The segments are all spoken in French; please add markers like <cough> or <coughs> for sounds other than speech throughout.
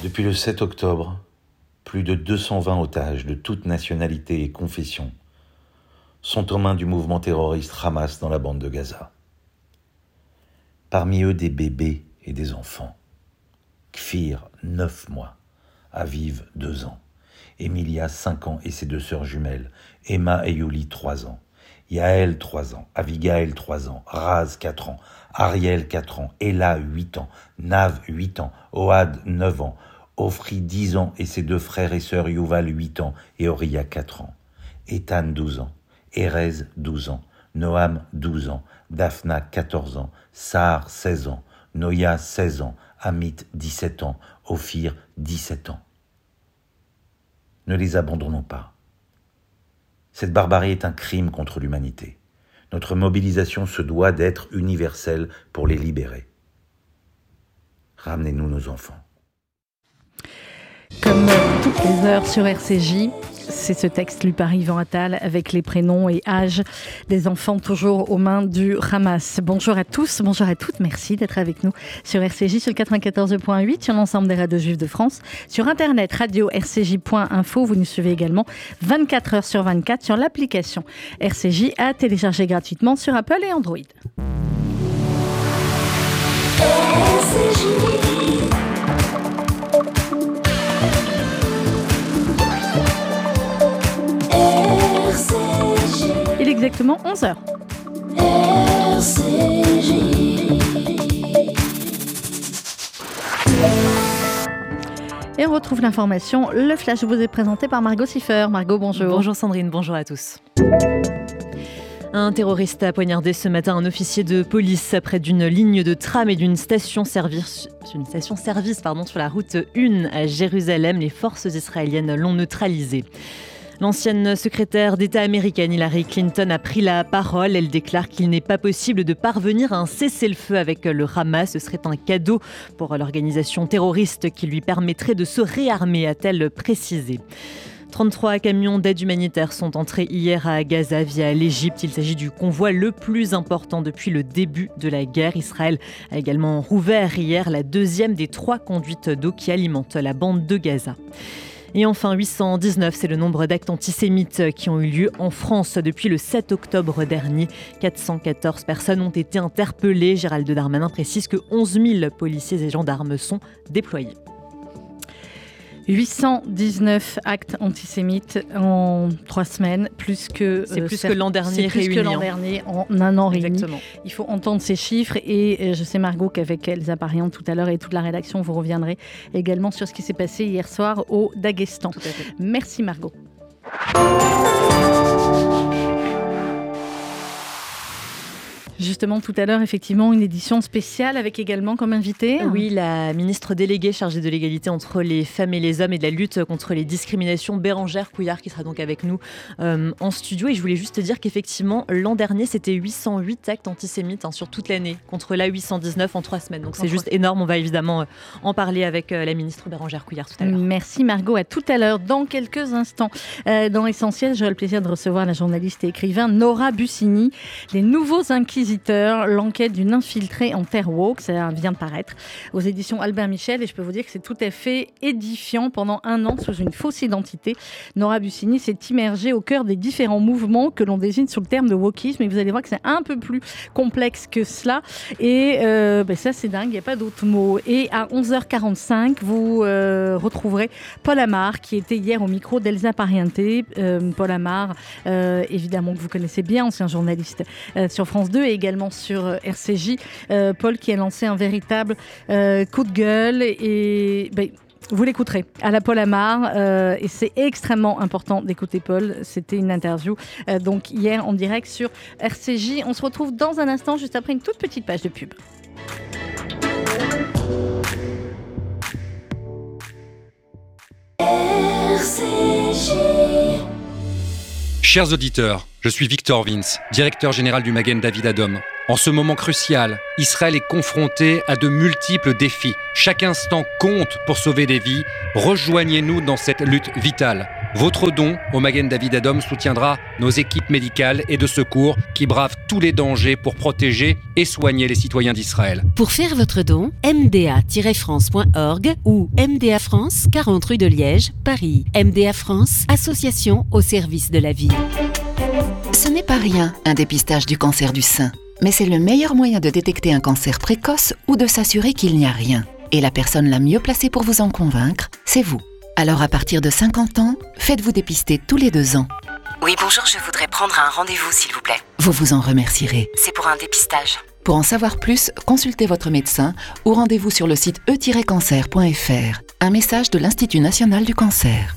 Depuis le 7 octobre, plus de 220 otages de toute nationalité et confession sont aux mains du mouvement terroriste Hamas dans la bande de Gaza. Parmi eux des bébés et des enfants. Kfir, 9 mois. Aviv, 2 ans. Emilia, 5 ans, et ses deux sœurs jumelles. Emma et Yuli, 3 ans. Yael, 3 ans. Avigail, 3 ans. Raz, 4 ans. Ariel, 4 ans. Ella, 8 ans. Nav, 8 ans. Oad, 9 ans. Ofri, 10 ans, et ses deux frères et sœurs Yuval, 8 ans, et Oria, 4 ans. Ethan, 12 ans. Erez, 12 ans. Noam, 12 ans. Daphna, 14 ans. Sar, 16 ans. Noya, 16 ans. Amit, 17 ans. Ophir, 17 ans. Ne les abandonnons pas. Cette barbarie est un crime contre l'humanité. Notre mobilisation se doit d'être universelle pour les libérer. Ramenez-nous nos enfants. Comme toutes les heures sur RCJ, c'est ce texte lu par Yvan Attal avec les prénoms et âges des enfants toujours aux mains du Hamas. Bonjour à tous, bonjour à toutes, merci d'être avec nous sur RCJ sur le 94.8, sur l'ensemble des radios juifs de France, sur internet radio-rcj.info. Vous nous suivez également 24 heures sur 24 sur l'application RCJ à télécharger gratuitement sur Apple et Android. Il est exactement 11h. Et on retrouve l'information. Le flash vous est présenté par Margot Siffer. Margot, bonjour. Bonjour Sandrine, bonjour à tous. Un terroriste a poignardé ce matin un officier de police près d'une ligne de tram et d'une station service, une service sur la route 1 à Jérusalem. Les forces israéliennes l'ont neutralisé. L'ancienne secrétaire d'État américaine Hillary Clinton a pris la parole. Elle déclare qu'il n'est pas possible de parvenir à un cessez-le-feu avec le Hamas. Ce serait un cadeau pour l'organisation terroriste qui lui permettrait de se réarmer, a-t-elle précisé. 33 camions d'aide humanitaire sont entrés hier à Gaza via l'Égypte. Il s'agit du convoi le plus important depuis le début de la guerre. Israël a également rouvert hier la deuxième des trois conduites d'eau qui alimentent la bande de Gaza. Et enfin, 819, c'est le nombre d'actes antisémites qui ont eu lieu en France depuis le 7 octobre dernier. 414 personnes ont été interpellées. Gérald Darmanin précise que 11 000 policiers et gendarmes sont déployés. 819 actes antisémites en trois semaines, plus que c'est plus que l'an dernier plus que l'an dernier en un an réuni. Il faut entendre ces chiffres et je sais Margot qu'avec Elsa Parian tout à l'heure et toute la rédaction vous reviendrez également sur ce qui s'est passé hier soir au Daghestan. Merci Margot. Justement, tout à l'heure, effectivement, une édition spéciale avec également comme invité. Oui, la ministre déléguée chargée de l'égalité entre les femmes et les hommes et de la lutte contre les discriminations, Bérangère Couillard, qui sera donc avec nous euh, en studio. Et je voulais juste dire qu'effectivement, l'an dernier, c'était 808 actes antisémites hein, sur toute l'année, contre la 819 en trois semaines. Donc c'est juste énorme. On va évidemment euh, en parler avec euh, la ministre Bérangère Couillard tout à l'heure. Merci Margot. À tout à l'heure. Dans quelques instants, dans l'essentiel, j'aurai le plaisir de recevoir la journaliste et écrivain Nora Bussini. Les nouveaux l'enquête d'une infiltrée en Terre Woke, ça vient de paraître aux éditions Albert Michel et je peux vous dire que c'est tout à fait édifiant. Pendant un an, sous une fausse identité, Nora Bussini s'est immergée au cœur des différents mouvements que l'on désigne sous le terme de wokisme et vous allez voir que c'est un peu plus complexe que cela et euh, ben ça c'est dingue, il n'y a pas d'autre mot. Et à 11h45, vous euh, retrouverez Paul Amar qui était hier au micro d'Elsa Pariente. Euh, Paul Amar, évidemment que vous connaissez bien, ancien journaliste sur France 2 et également sur euh, RCJ. Euh, Paul qui a lancé un véritable euh, coup de gueule et. Ben, vous l'écouterez à la Paul Amar et c'est extrêmement important d'écouter Paul. C'était une interview donc hier en direct sur RCJ. On se retrouve dans un instant juste après une toute petite page de pub. RCJ. Chers auditeurs, je suis Victor Vince, directeur général du Magen David Adom. En ce moment crucial, Israël est confronté à de multiples défis. Chaque instant compte pour sauver des vies. Rejoignez-nous dans cette lutte vitale. Votre don au Magen David Adom soutiendra nos équipes médicales et de secours qui bravent tous les dangers pour protéger et soigner les citoyens d'Israël. Pour faire votre don, mda-france.org ou MDA France, 40 rue de Liège, Paris. MDA France, association au service de la vie. Ce n'est pas rien, un dépistage du cancer du sein. Mais c'est le meilleur moyen de détecter un cancer précoce ou de s'assurer qu'il n'y a rien. Et la personne la mieux placée pour vous en convaincre, c'est vous. Alors à partir de 50 ans, faites-vous dépister tous les deux ans. Oui, bonjour, je voudrais prendre un rendez-vous, s'il vous plaît. Vous vous en remercierez. C'est pour un dépistage. Pour en savoir plus, consultez votre médecin ou rendez-vous sur le site e-cancer.fr. Un message de l'Institut national du cancer.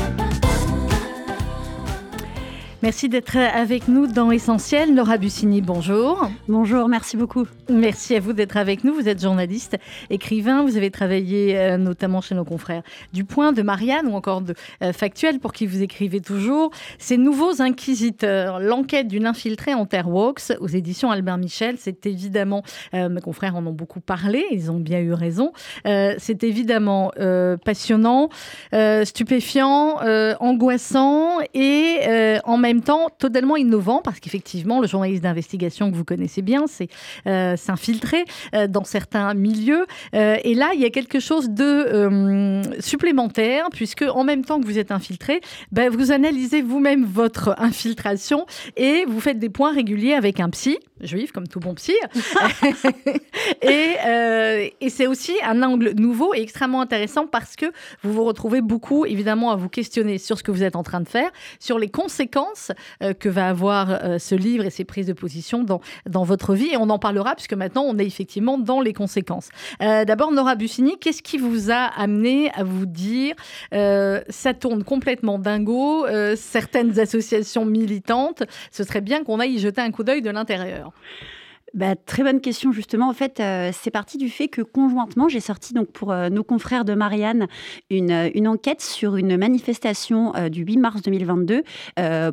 Merci d'être avec nous dans Essentiel. Laura Bussini, bonjour. Bonjour, merci beaucoup. Merci à vous d'être avec nous. Vous êtes journaliste, écrivain. Vous avez travaillé euh, notamment chez nos confrères du Point, de Marianne ou encore de euh, Factuel, pour qui vous écrivez toujours. Ces nouveaux inquisiteurs, l'enquête d'une infiltrée en Terreworks aux éditions Albert Michel, c'est évidemment, euh, mes confrères en ont beaucoup parlé, ils ont bien eu raison. c'est évidemment passionnant, stupéfiant, angoissant et en même même temps totalement innovant parce qu'effectivement, le journaliste d'investigation que vous connaissez bien, c'est euh, s'infiltrer euh, dans certains milieux. Euh, et là, il y a quelque chose de supplémentaire puisque en même temps que vous êtes infiltré, ben, vous analysez vous-même votre infiltration et vous faites des points réguliers avec un psy juif, comme tout bon psy. <laughs> <laughs> et, et c'est aussi un angle nouveau et extrêmement intéressant parce que vous vous retrouvez beaucoup, évidemment, à vous questionner sur ce que vous êtes en train de faire, sur les conséquences euh, que va avoir euh, ce livre et ses prises de position dans, dans votre vie. Et on en parlera puisque maintenant on est effectivement dans les conséquences. Euh, d'abord, Nora Bussini, qu'est-ce qui vous a amené à vous dire ça tourne complètement dingo, certaines associations militantes, ce serait bien qu'on aille y jeter un coup d'œil de l'intérieur bah, très bonne question justement. En fait, euh, c'est parti du fait que conjointement, j'ai sorti donc pour euh, nos confrères de Marianne une, euh, une enquête sur une manifestation du 8 mars 2022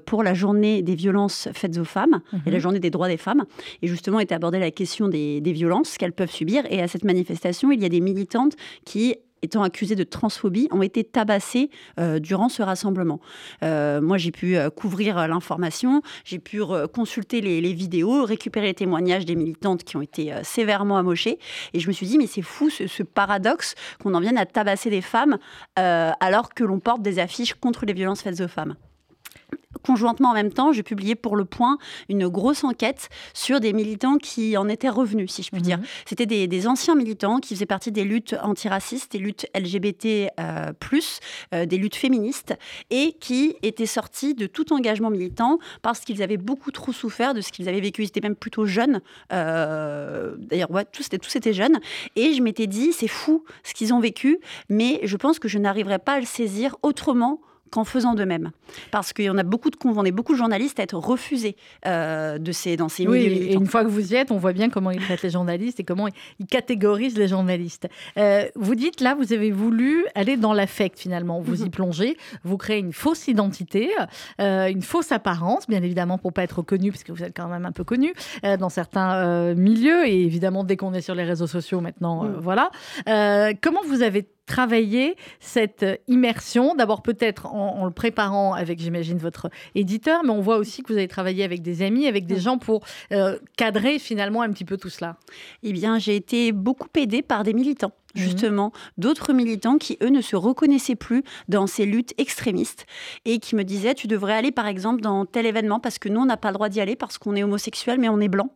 pour la journée des violences faites aux femmes et la mhm. journée des droits des femmes. Et justement, était abordée la question des, des violences qu'elles peuvent subir. Et à cette manifestation, il y a des militantes qui étant accusés de transphobie, ont été tabassés euh, durant ce rassemblement. Euh, moi, j'ai pu euh, couvrir l'information, j'ai pu consulter les, vidéos, récupérer les témoignages des militantes qui ont été sévèrement amochées. Et je me suis dit, mais c'est fou ce, ce paradoxe qu'on en vienne à tabasser des femmes alors que l'on porte des affiches contre les violences faites aux femmes conjointement en même temps, j'ai publié pour Le Point une grosse enquête sur des militants qui en étaient revenus, si je puis dire. Mhm. C'était des, anciens militants qui faisaient partie des luttes antiracistes, des luttes LGBT, euh, euh, des luttes féministes, et qui étaient sortis de tout engagement militant parce qu'ils avaient beaucoup trop souffert de ce qu'ils avaient vécu. Ils étaient même plutôt jeunes. Euh, d'ailleurs, ouais, tous, tous étaient jeunes. Et je m'étais dit, c'est fou ce qu'ils ont vécu, mais je pense que je n'arriverai pas à le saisir autrement qu'en faisant de même. Parce qu'il y en a beaucoup de on est beaucoup de journalistes à être refusés euh, de ces, dans ces oui, milieux Et une fois que vous y êtes, on voit bien comment ils traitent les journalistes et comment ils catégorisent les journalistes. Euh, vous dites là, vous avez voulu aller dans l'affect finalement. Vous y mhm. plongez, vous créez une fausse identité, euh, une fausse apparence, bien évidemment pour pas être connu, parce que vous êtes quand même un peu connu dans certains milieux. Et évidemment, dès qu'on est sur les réseaux sociaux maintenant, mm. voilà. comment vous avez travailler cette immersion D'abord peut-être en, le préparant avec, j'imagine, votre éditeur, mais on voit aussi que vous avez travaillé avec des amis, avec des gens pour euh, cadrer finalement un petit peu tout cela. Eh bien, j'ai été beaucoup aidée par des militants mhm. justement, d'autres militants qui, eux, ne se reconnaissaient plus dans ces luttes extrémistes et qui me disaient, tu devrais aller, par exemple, dans tel événement parce que nous, on n'a pas le droit d'y aller parce qu'on est homosexuel, mais on est blanc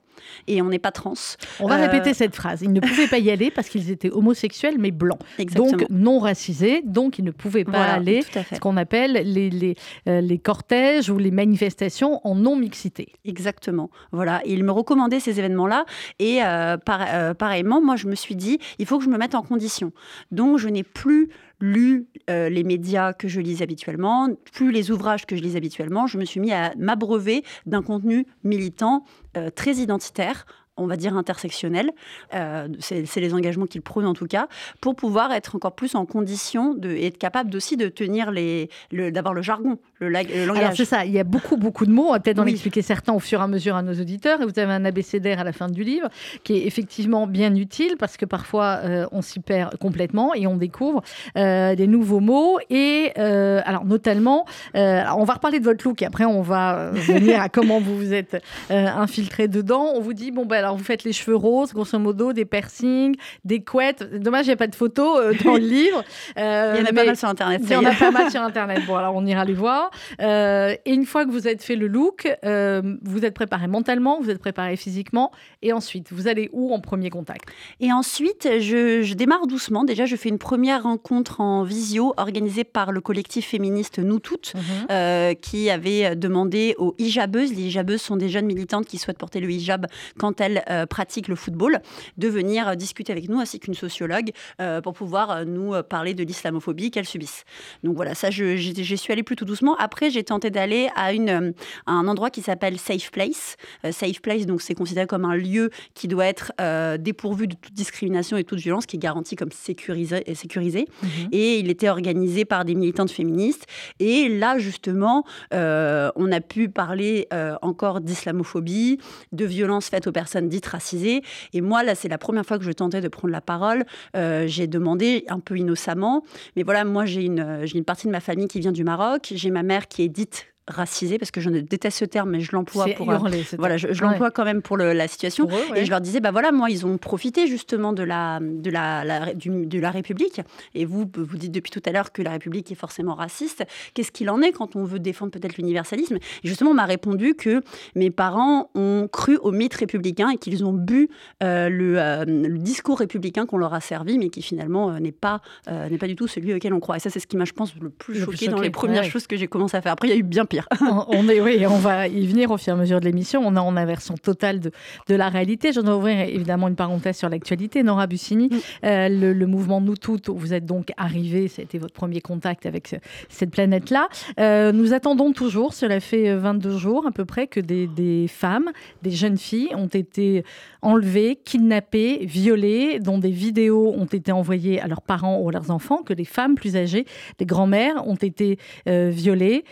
et on n'est pas trans. On va répéter euh, cette phrase. Ils ne pouvaient pas y aller parce qu'ils étaient homosexuels mais blancs. Donc non racisés, donc ils ne pouvaient pas aller ce qu'on appelle les, les, euh, les, cortèges ou les manifestations en non-mixité. Exactement. Voilà. Et ils me recommandaient ces événements-là et euh, pareillement, moi je me suis dit, il faut que je me mette en condition. Donc je n'ai plus lu euh, les médias que je lis habituellement, plus les ouvrages que je lis habituellement. Je me suis mis à m'abreuver d'un contenu militant euh, très identitaire, on va dire, intersectionnel. Euh, c'est les engagements qu'il prône en tout cas, pour pouvoir être encore plus en condition de, et être capable aussi de tenir les, d'avoir le jargon, le, langage. Alors c'est ça, il y a beaucoup, beaucoup de mots. On va peut-être en expliquer certains au fur et à mesure à nos auditeurs. Et vous avez un abécédaire à la fin du livre qui est effectivement bien utile parce que parfois euh, on s'y perd complètement et on découvre euh, des nouveaux mots. Et alors notamment, on va reparler de votre look et après on va venir à <laughs> comment vous vous êtes infiltré dedans. On vous dit, bon ben alors vous faites les cheveux roses, grosso modo, des piercings, des couettes. Dommage, il n'y a pas de photos euh, dans le <laughs> livre. Euh, il y en a pas mal sur Internet. Il y en a pas mal <laughs> sur Internet. Bon, alors on ira les voir. Euh, et une fois que vous avez fait le look, vous êtes préparé mentalement, vous êtes préparé physiquement. Et ensuite, vous allez où en premier contact? Et ensuite, je, démarre doucement. Déjà, je fais une première rencontre en visio organisée par le collectif féministe Nous Toutes, mhm. qui avait demandé aux hijabeuses, les hijabeuses sont des jeunes militantes qui souhaitent porter le hijab quand elles euh, pratique le football, de venir euh, discuter avec nous, ainsi qu'une sociologue, euh, pour pouvoir nous parler de l'islamophobie qu'elles subissent. Donc voilà, ça, j'y suis allée plutôt doucement. Après, j'ai tenté d'aller à, une, un endroit qui s'appelle Safe Place. Safe Place, donc c'est considéré comme un lieu qui doit être dépourvu de toute discrimination et toute violence, qui est garanti comme sécurisé. Et, sécurisé. Mhm. et il était organisé par des militantes féministes. Et là, justement, on a pu parler encore d'islamophobie, de violences faites aux personnes dites racisées. Et moi, là, c'est la première fois que je tentais de prendre la parole. Euh, j'ai demandé un peu innocemment, mais voilà, moi, j'ai une, j'ai une partie de ma famille qui vient du Maroc. J'ai ma mère qui est dite racisé parce que je déteste ce terme mais je l'emploie pour euh, voilà je, l'emploie quand même pour la situation. Et je leur disais bah voilà moi ils ont profité justement de la de la, de la République. Et vous vous dites depuis tout à l'heure que la République est forcément raciste. Qu'est-ce qu'il en est quand on veut défendre peut-être l'universalisme? Et justement on m'a répondu que mes parents ont cru au mythe républicain et qu'ils ont bu euh, euh, le, discours républicain qu'on leur a servi mais qui finalement n'est pas n'est pas du tout celui auquel on croit. Et ça c'est ce qui m'a je pense le plus choqué dans les premières choses que j'ai commencé à faire. Après il y a eu bien <laughs> on, est, oui, on va y venir au fur et à mesure de l'émission. On est en inversion totale de, de la réalité. Je dois ouvrir évidemment une parenthèse sur l'actualité. Nora Bussini, mm. euh, le, mouvement Nous Toutes, vous êtes donc arrivé, ça a été votre premier contact avec cette planète-là. Euh, nous attendons toujours, cela fait 22 jours à peu près, que des, des femmes, des jeunes filles ont été enlevées, kidnappées, violées, dont des vidéos ont été envoyées à leurs parents ou à leurs enfants, que les femmes plus âgées, des grands-mères ont été euh, violées,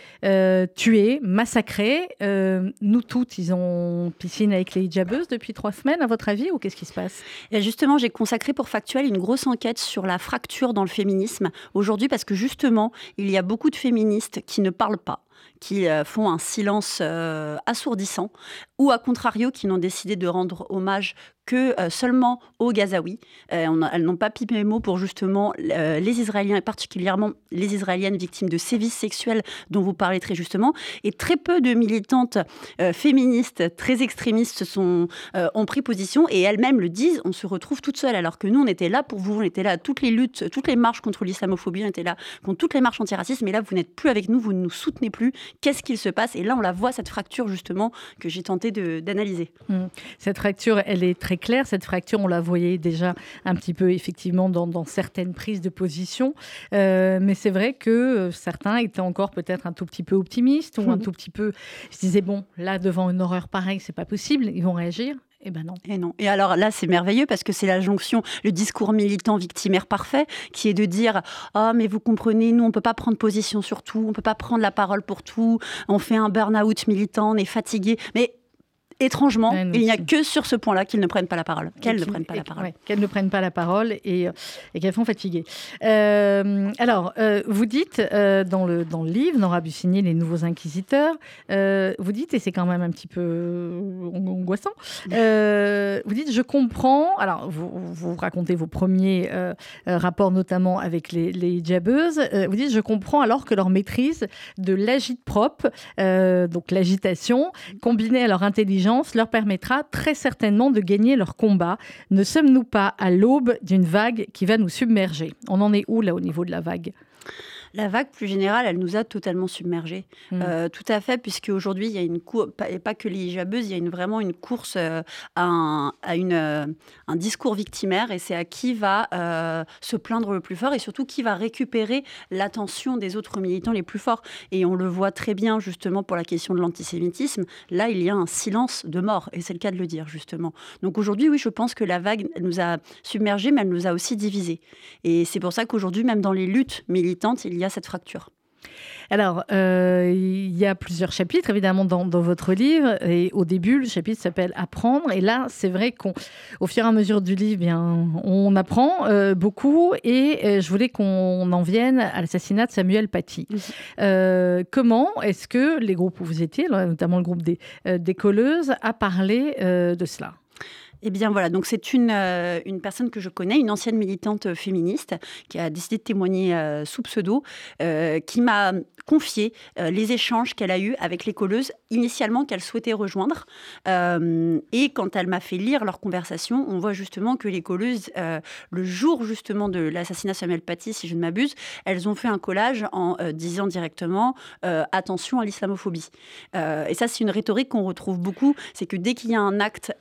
tués, massacrés. Euh, nous toutes, ils ont piscine avec les hijabeuses depuis trois semaines, à votre avis, ou qu'est-ce qui se passe? Et Justement, j'ai consacré pour Factuel une grosse enquête sur la fracture dans le féminisme aujourd'hui, parce que justement, il y a beaucoup de féministes qui ne parlent pas qui euh, font un silence euh, assourdissant, ou à contrario, qui n'ont décidé de rendre hommage que euh, seulement aux Gazaouis. Elles n'ont pas pipé les mots pour justement les Israéliens et particulièrement les Israéliennes victimes de sévices sexuels dont vous parlez très justement. Et très peu de militantes féministes très extrémistes ont pris position et elles-mêmes le disent, on se retrouve toutes seules alors que nous on était là pour vous, on était là à toutes les luttes, toutes les marches contre l'islamophobie, on était là contre toutes les marches antiracistes, mais là vous n'êtes plus avec nous, vous ne nous soutenez plus. Qu'est-ce qu'il se passe Et là on la voit, cette fracture justement que j'ai tenté d'analyser. Mmh. Cette fracture, elle est très claire. Cette fracture, on la voyait déjà un petit peu effectivement dans, certaines prises de position. Euh, mais c'est vrai que euh, certains étaient encore peut-être un tout petit peu optimistes ou un tout petit peu. Je disais, bon, là, devant une horreur pareille, c'est pas possible, ils vont réagir. Eh ben non. Et non. Et alors là, c'est merveilleux parce que c'est la jonction, le discours militant victimaire parfait, qui est de dire ah mais vous comprenez, nous on peut pas prendre position sur tout, on peut pas prendre la parole pour tout, on fait un burn-out militant, on est fatigué. Mais étrangement, il n'y a que sur ce point-là qu'ils ne prennent pas la parole, qu'elles ne prennent pas la parole. qu'elles ne prennent pas la parole et, euh, et qu'elles font fatiguer. Euh, alors, euh, vous dites dans, le, dans le livre, Nora Bussigny, Les Nouveaux Inquisiteurs, vous dites, et c'est quand même un petit peu angoissant, vous dites, je comprends, alors vous, vous racontez vos premiers rapports notamment avec les, les jabeuses, vous dites, je comprends alors que leur maîtrise de l'agite propre, donc l'agitation, combinée à leur intelligence, leur permettra très certainement de gagner leur combat. Ne sommes-nous pas à l'aube d'une vague qui va nous submerger? On en est où là au niveau de la vague? La vague plus générale, elle nous a totalement submergés. Mm. Euh, tout à fait, puisque aujourd'hui, il y a une course, et pas que les il y a une, vraiment une course euh, à, un, à une, euh, un discours victimaire, et c'est à qui va se plaindre le plus fort, et surtout qui va récupérer l'attention des autres militants les plus forts. Et on le voit très bien, justement, pour la question de l'antisémitisme. Là, il y a un silence de mort, et c'est le cas de le dire, justement. Donc aujourd'hui, oui, je pense que la vague nous a submergés, mais elle nous a aussi divisés. Et c'est pour ça qu'aujourd'hui, même dans les luttes militantes, il y a cette fracture. Alors, euh, il y a plusieurs chapitres, évidemment, dans, dans, votre livre. Et au début, le chapitre s'appelle Apprendre. Et là, c'est vrai qu'au fur et à mesure du livre, bien, on apprend euh, beaucoup. Et euh, je voulais qu'on en vienne à l'assassinat de Samuel Paty. Comment est-ce que les groupes où vous étiez, notamment le groupe des, des colleuses, a parlé de cela? Eh bien voilà, donc c'est une, euh, une personne que je connais, une ancienne militante féministe qui a décidé de témoigner euh, sous pseudo, euh, qui m'a confié les échanges qu'elle a eus avec les colleuses initialement qu'elle souhaitait rejoindre. et quand elle m'a fait lire leur conversation, on voit justement que les colleuses, le jour justement de l'assassinat Samuel Paty, si je ne m'abuse, elles ont fait un collage en disant directement attention à l'islamophobie. et ça, c'est une rhétorique qu'on retrouve beaucoup, c'est que dès qu'il y a un acte,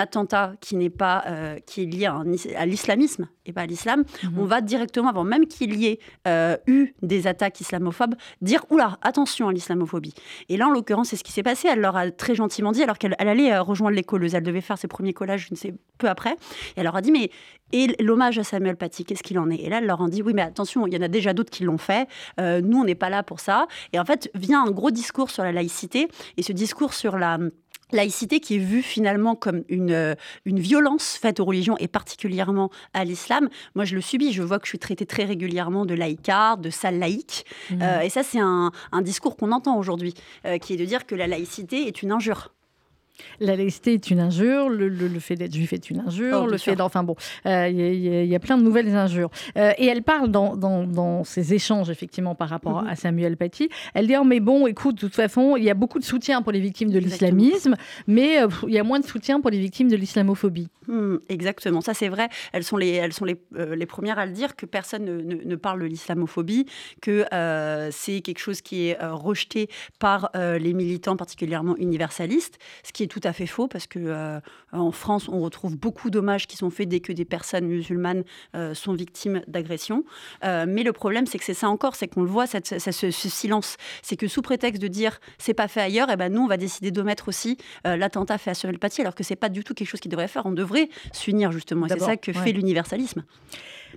attentat qui n'est pas euh, qui est lié à, à l'islamisme et pas à l'islam, Mhm. on va directement, avant même qu'il y ait euh, eu des attaques islamophobes, dire oula, attention à l'islamophobie. Et là, en l'occurrence, c'est ce qui s'est passé. Elle leur a très gentiment dit, alors qu'elle elle allait euh, rejoindre les colleuses. Elle devait faire ses premiers collages, je ne sais, peu après. Et elle leur a dit, mais et l'hommage à Samuel Paty, qu'est-ce qu'il en est? Et là, elle leur a dit, oui, mais attention, il y en a déjà d'autres qui l'ont fait. Euh, nous, on n'est pas là pour ça. Et en fait, vient un gros discours sur la laïcité. Et ce discours sur la laïcité qui est vue finalement comme une, une violence faite aux religions et particulièrement à l'islam. Moi, je le subis. Je vois que je suis traitée très régulièrement de laïcard, de sale laïque. Mhm. Euh, et ça, c'est un, un discours qu'on entend aujourd'hui, euh, qui est de dire que la laïcité est une injure. La laïcité est une injure, le, le, le fait d'être juif est une injure, Oh, le fait d'enfin bon, euh, il y, a- il y a plein de nouvelles injures. Euh, et elle parle dans, dans, dans ces échanges effectivement par rapport Mhm. à Samuel Paty. Elle dit oh, mais bon, écoute, de toute façon, il y a beaucoup de soutien pour les victimes de l'islamisme, mais euh, il y a moins de soutien pour les victimes de l'islamophobie. Hmm, exactement, ça c'est vrai. Elles sont les, elles sont les, les premières à le dire que personne ne, ne- ne parle de l'islamophobie, que c'est quelque chose qui est rejeté par les militants particulièrement universalistes, ce qui est tout à fait faux parce que euh, en France on retrouve beaucoup d'hommages qui sont faits dès que des personnes musulmanes euh, sont victimes d'agressions. Euh, mais le problème c'est que c'est ça encore, c'est qu'on le voit cette, ce, ce silence, c'est que sous prétexte de dire c'est pas fait ailleurs, et ben nous on va décider d'omettre aussi euh, l'attentat fait à Samuel Paty alors que c'est pas du tout quelque chose qu'il devrait faire. On devrait s'unir justement. Et c'est ça que ouais. fait l'universalisme.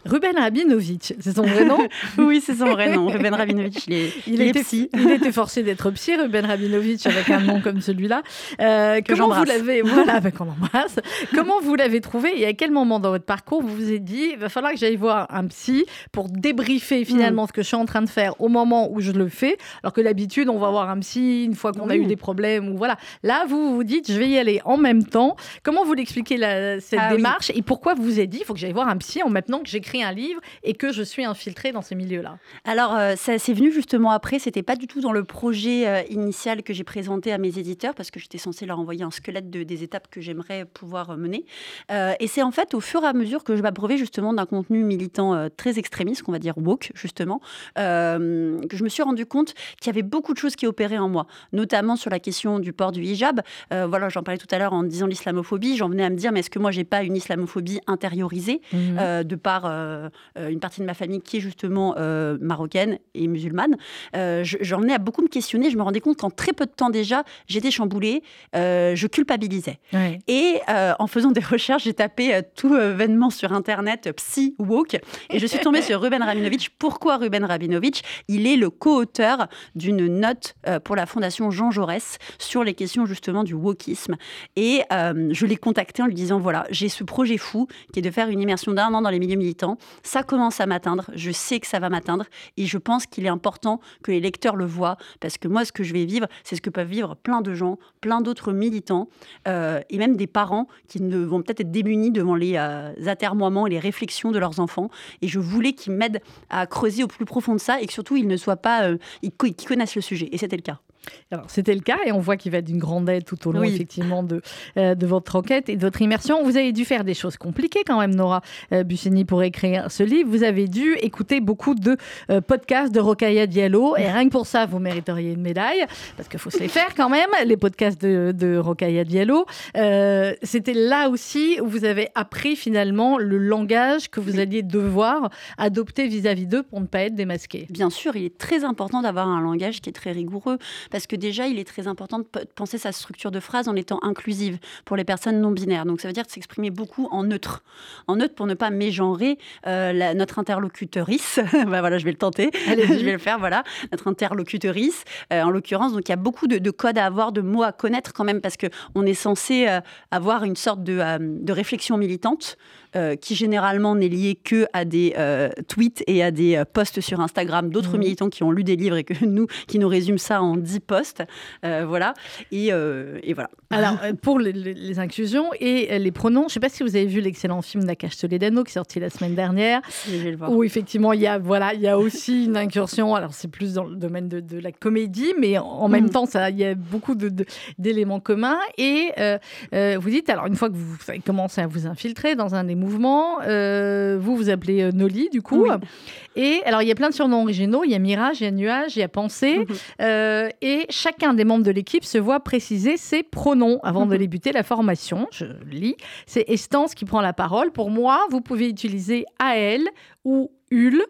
Ruben Rabinovitch, c'est son vrai nom? <laughs> Oui, c'est son vrai nom. Ruben Rabinovitch, il est, Il, il est était, psy. il était forcé d'être psy, Ruben Rabinovitch, avec un nom comme celui-là. Euh, comment vous l'avez, <laughs> voilà, ben, qu'on embrasse. Comment vous l'avez trouvé et à quel moment dans votre parcours vous vous êtes dit, il va falloir que j'aille voir un psy pour débriefer finalement ce que je suis en train de faire au moment où je le fais, alors que d'habitude on va voir un psy une fois qu'on a eu des problèmes ou voilà. Là, vous vous dites, je vais y aller en même temps. Comment vous l'expliquez cette Ah oui. démarche et pourquoi vous vous êtes dit, il faut que j'aille voir un psy en maintenant que j'écris un livre et que je suis infiltrée dans ces milieux-là. Alors, euh, ça c'est venu justement après. C'était pas du tout dans le projet euh, initial que j'ai présenté à mes éditeurs parce que j'étais censée leur envoyer un squelette de, des étapes que j'aimerais pouvoir euh, mener. Euh, et c'est en fait au fur et à mesure que je m'abreuvais justement d'un contenu militant très extrémiste, qu'on va dire woke justement, euh, que je me suis rendu compte qu'il y avait beaucoup de choses qui opéraient en moi, notamment sur la question du port du hijab. Euh, voilà, j'en parlais tout à l'heure en disant l'islamophobie. J'en venais à me dire, mais est-ce que moi j'ai pas une islamophobie intériorisée Mhm. de par euh, euh, une partie de ma famille qui est justement euh, marocaine et musulmane. Je- J'en venais à beaucoup me questionner. Je me rendais compte qu'en très peu de temps déjà, j'étais chamboulée, je culpabilisais. Et en faisant des recherches, j'ai tapé tout vainement sur Internet psy woke et je suis tombée sur Ruben Rabinovitch. Pourquoi Ruben Rabinovitch? Il est le co-auteur d'une note pour la Fondation Jean Jaurès sur les questions justement du wokisme. Et je l'ai contacté en lui disant voilà, j'ai ce projet fou qui est de faire une immersion d'un an dans les milieux militants. Ça commence à m'atteindre. Je sais que ça va m'atteindre et je pense qu'il est important que les lecteurs le voient parce que moi, ce que je vais vivre, c'est ce que peuvent vivre plein de gens, plein d'autres militants euh, et même des parents qui ne vont peut-être être démunis devant les euh, atermoiements et les réflexions de leurs enfants. Et je voulais qu'ils m'aident à creuser au plus profond de ça et que surtout ils ne soient pas, euh, connaissent le sujet. Et c'était le cas. Alors, c'était le cas et on voit qu'il va être d'une grande aide tout au long, effectivement, de, euh, de votre enquête et de votre immersion. Vous avez dû faire des choses compliquées quand même, Nora euh, Bussini, pour écrire ce livre. Vous avez dû écouter beaucoup de euh, podcasts de Rokhaya Diallo et rien que pour ça, vous mériteriez une médaille parce qu'il faut se les faire quand même, les podcasts de, de Rokhaya Diallo. c'était là aussi où vous avez appris finalement le langage que vous alliez devoir adopter vis-à-vis d'eux pour ne pas être démasqué. Bien sûr, il est très important d'avoir un langage qui est très rigoureux parce que déjà, il est très important de penser sa structure de phrase en étant inclusive pour les personnes non binaires. Donc ça veut dire de s'exprimer beaucoup en neutre. En neutre pour ne pas mégenrer euh, notre interlocuteurice. <laughs> bah, voilà, je vais le tenter. <laughs> je vais le faire, voilà. Notre interlocuteurice. Euh, en l'occurrence, donc il y a beaucoup de, codes à avoir, de mots à connaître quand même, parce qu'on est censé euh, avoir une sorte de, de réflexion militante euh, qui généralement n'est lié que à des euh, tweets et à des euh, posts sur Instagram d'autres mhm. militants qui ont lu des livres et que <laughs> nous, qui nous résument ça en 10 posts. voilà. Et, et, voilà. Alors, pour les, inclusions et les pronoms, je ne sais pas si vous avez vu l'excellent film Nakash Toledano qui est sorti la semaine dernière. Où effectivement, il y a, voilà, il y a aussi une incursion. Alors, c'est plus dans le domaine de, la comédie, mais en, même mhm. temps, ça, il y a beaucoup d'éléments communs. Et vous dites, alors, une fois que vous commencez à vous infiltrer dans un des mouvement. Euh, vous vous appelez euh, Noli, du coup. Et alors, il y a plein de surnoms originaux. Il y a Mirage, il y a Nuage, il y a Pensée. Mhm. Euh, et chacun des membres de l'équipe se voit préciser ses pronoms avant de mhm. débuter la formation. Je lis. C'est Estance qui prend la parole. Pour moi, vous pouvez utiliser AL ou UL.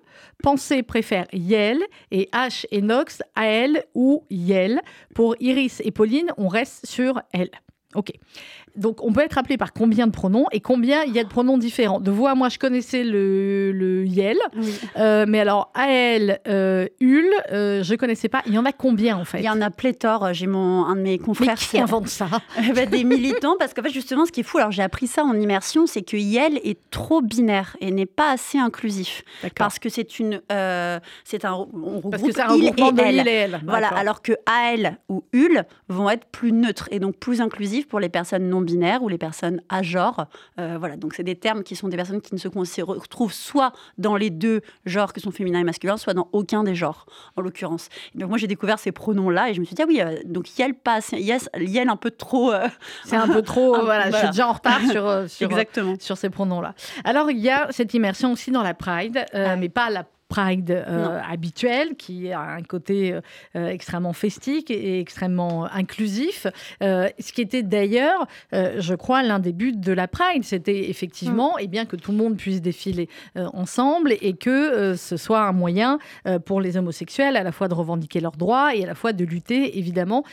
Pensée préfère Yel et H et Nox AL ou Yel. Pour Iris et Pauline, on reste sur L. Ok. Donc, on peut être appelé par combien de pronoms et combien il y a de pronoms différents. De voix, moi, je connaissais le, le Yel, euh, mais alors AL, euh, Ul, euh, je connaissais pas. Il y en a combien en fait? Il y en a pléthore. J'ai mon un de mes confrères qui invente ça? <laughs> Eh ben, des militants, parce qu'en fait, justement, ce qui est fou, alors j'ai appris ça en immersion, c'est que Yel est trop binaire et n'est pas assez inclusif, parce que c'est une, euh, c'est un, on regroupe parce que un il et, elle. et elle. Voilà, alors que AL ou Ul vont être plus neutres et donc plus inclusifs pour les personnes non binaires ou les personnes à genre. Euh, voilà, donc c'est des termes qui sont des personnes qui ne se retrouvent soit dans les deux genres que sont féminin et masculin, soit dans aucun des genres, en l'occurrence. Donc moi j'ai découvert ces pronoms-là et je me suis dit, ah oui, euh, donc Yel passe, yes, Yel un peu trop... Euh, <laughs> c'est un peu trop, <laughs> voilà, je suis déjà en retard sur, sur, Exactement. sur ces pronoms-là. Alors il y a cette immersion aussi dans la Pride, ah mais pas la Pride euh, habituel, qui a un côté euh, extrêmement festique et extrêmement inclusif. Euh, ce qui était d'ailleurs, je crois, l'un des buts de la Pride, c'était effectivement, mm. et eh bien que tout le monde puisse défiler ensemble et que ce soit un moyen pour les homosexuels à la fois de revendiquer leurs droits et à la fois de lutter évidemment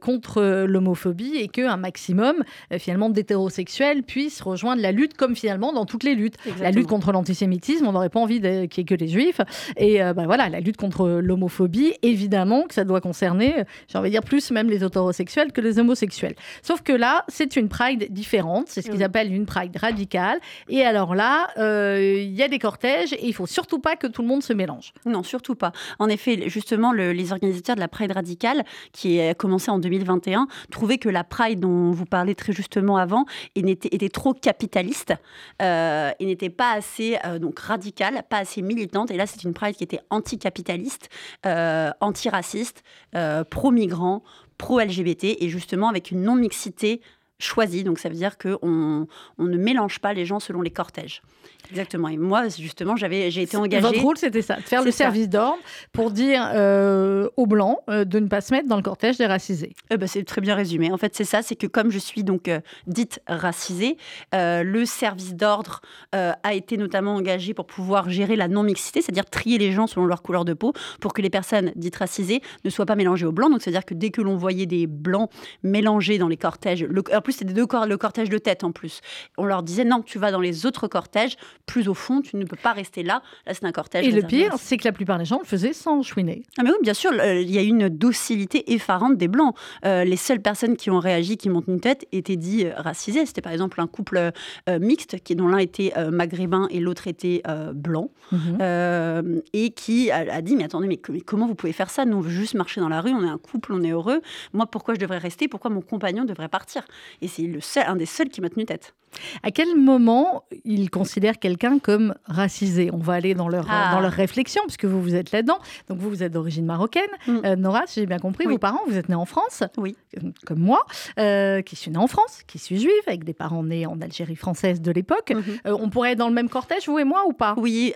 contre l'homophobie et qu'un maximum finalement d'hétérosexuels puissent rejoindre la lutte comme finalement dans toutes les luttes. La lutte contre l'antisémitisme, on n'aurait pas envie qu'il n'y ait que les juifs. Et euh, bah, voilà, la lutte contre l'homophobie, évidemment que ça doit concerner, j'ai envie de dire, plus même les hétérosexuels que les homosexuels. Sauf que là, c'est une pride différente, c'est ce qu'ils appellent une pride radicale. Et alors là, euh, il y a des cortèges et il faut surtout pas que tout le monde se mélange. Non, surtout pas. En effet, justement, les organisateurs de la pride radicale, qui a commencé en 2021, trouvaient que la pride dont vous parlez très justement avant était, était trop capitaliste euh, et n'était pas assez donc radicale, pas assez militante. Et là, c'est une Pride qui était anticapitaliste, euh, antiraciste, euh, pro-migrant, pro-LGBT et justement avec une non-mixité choisie. Donc ça veut dire qu'on on ne mélange pas les gens selon les cortèges. Exactement. Et moi, justement, j'avais, j'ai été engagée. Votre rôle, c'était ça, de faire le service d'ordre pour dire euh, aux blancs euh, de ne pas se mettre dans le cortège des racisés. Eh ben, c'est très bien résumé. En fait, c'est ça, c'est que comme je suis donc euh, dite racisée, le service d'ordre a été notamment engagé pour pouvoir gérer la non-mixité, c'est-à-dire trier les gens selon leur couleur de peau, pour que les personnes dites racisées ne soient pas mélangées aux blancs. Donc, c'est-à-dire que dès que l'on voyait des blancs mélangés dans les cortèges, en plus, c'était deux le cortège de tête en plus, on leur disait non, tu vas dans les autres cortèges plus au fond, tu ne peux pas rester là. Là, c'est un cortège. Et le pire, c'est que la plupart des gens le faisaient sans chouiner. Ah mais oui, bien sûr, il y a une docilité effarante des Blancs. Euh, les seules personnes qui ont réagi, qui montent une tête, étaient dit euh, racisées. C'était par exemple un couple euh, mixte, qui, dont l'un était maghrébin et l'autre était blanc, mhm. et qui a, dit, mais attendez, mais, comment vous pouvez faire ça? Nous, on veut juste marcher dans la rue, on est un couple, on est heureux. Moi, pourquoi je devrais rester? Pourquoi mon compagnon devrait partir? Et c'est le seul, un des seuls qui m'a tenu tête. À quel moment ils considèrent quelqu'un comme racisé? On va aller dans leur, Ah. dans leur réflexion, puisque vous, vous êtes là-dedans. Donc, vous, vous êtes d'origine marocaine. Mm. Euh, Nora, si j'ai bien compris, Oui. vos parents, vous êtes nés en France, Oui. euh, comme moi, euh, qui suis née en France, qui suis juive, avec des parents nés en Algérie française de l'époque. Mhm. Euh, on pourrait être dans le même cortège, vous et moi, ou pas? Oui.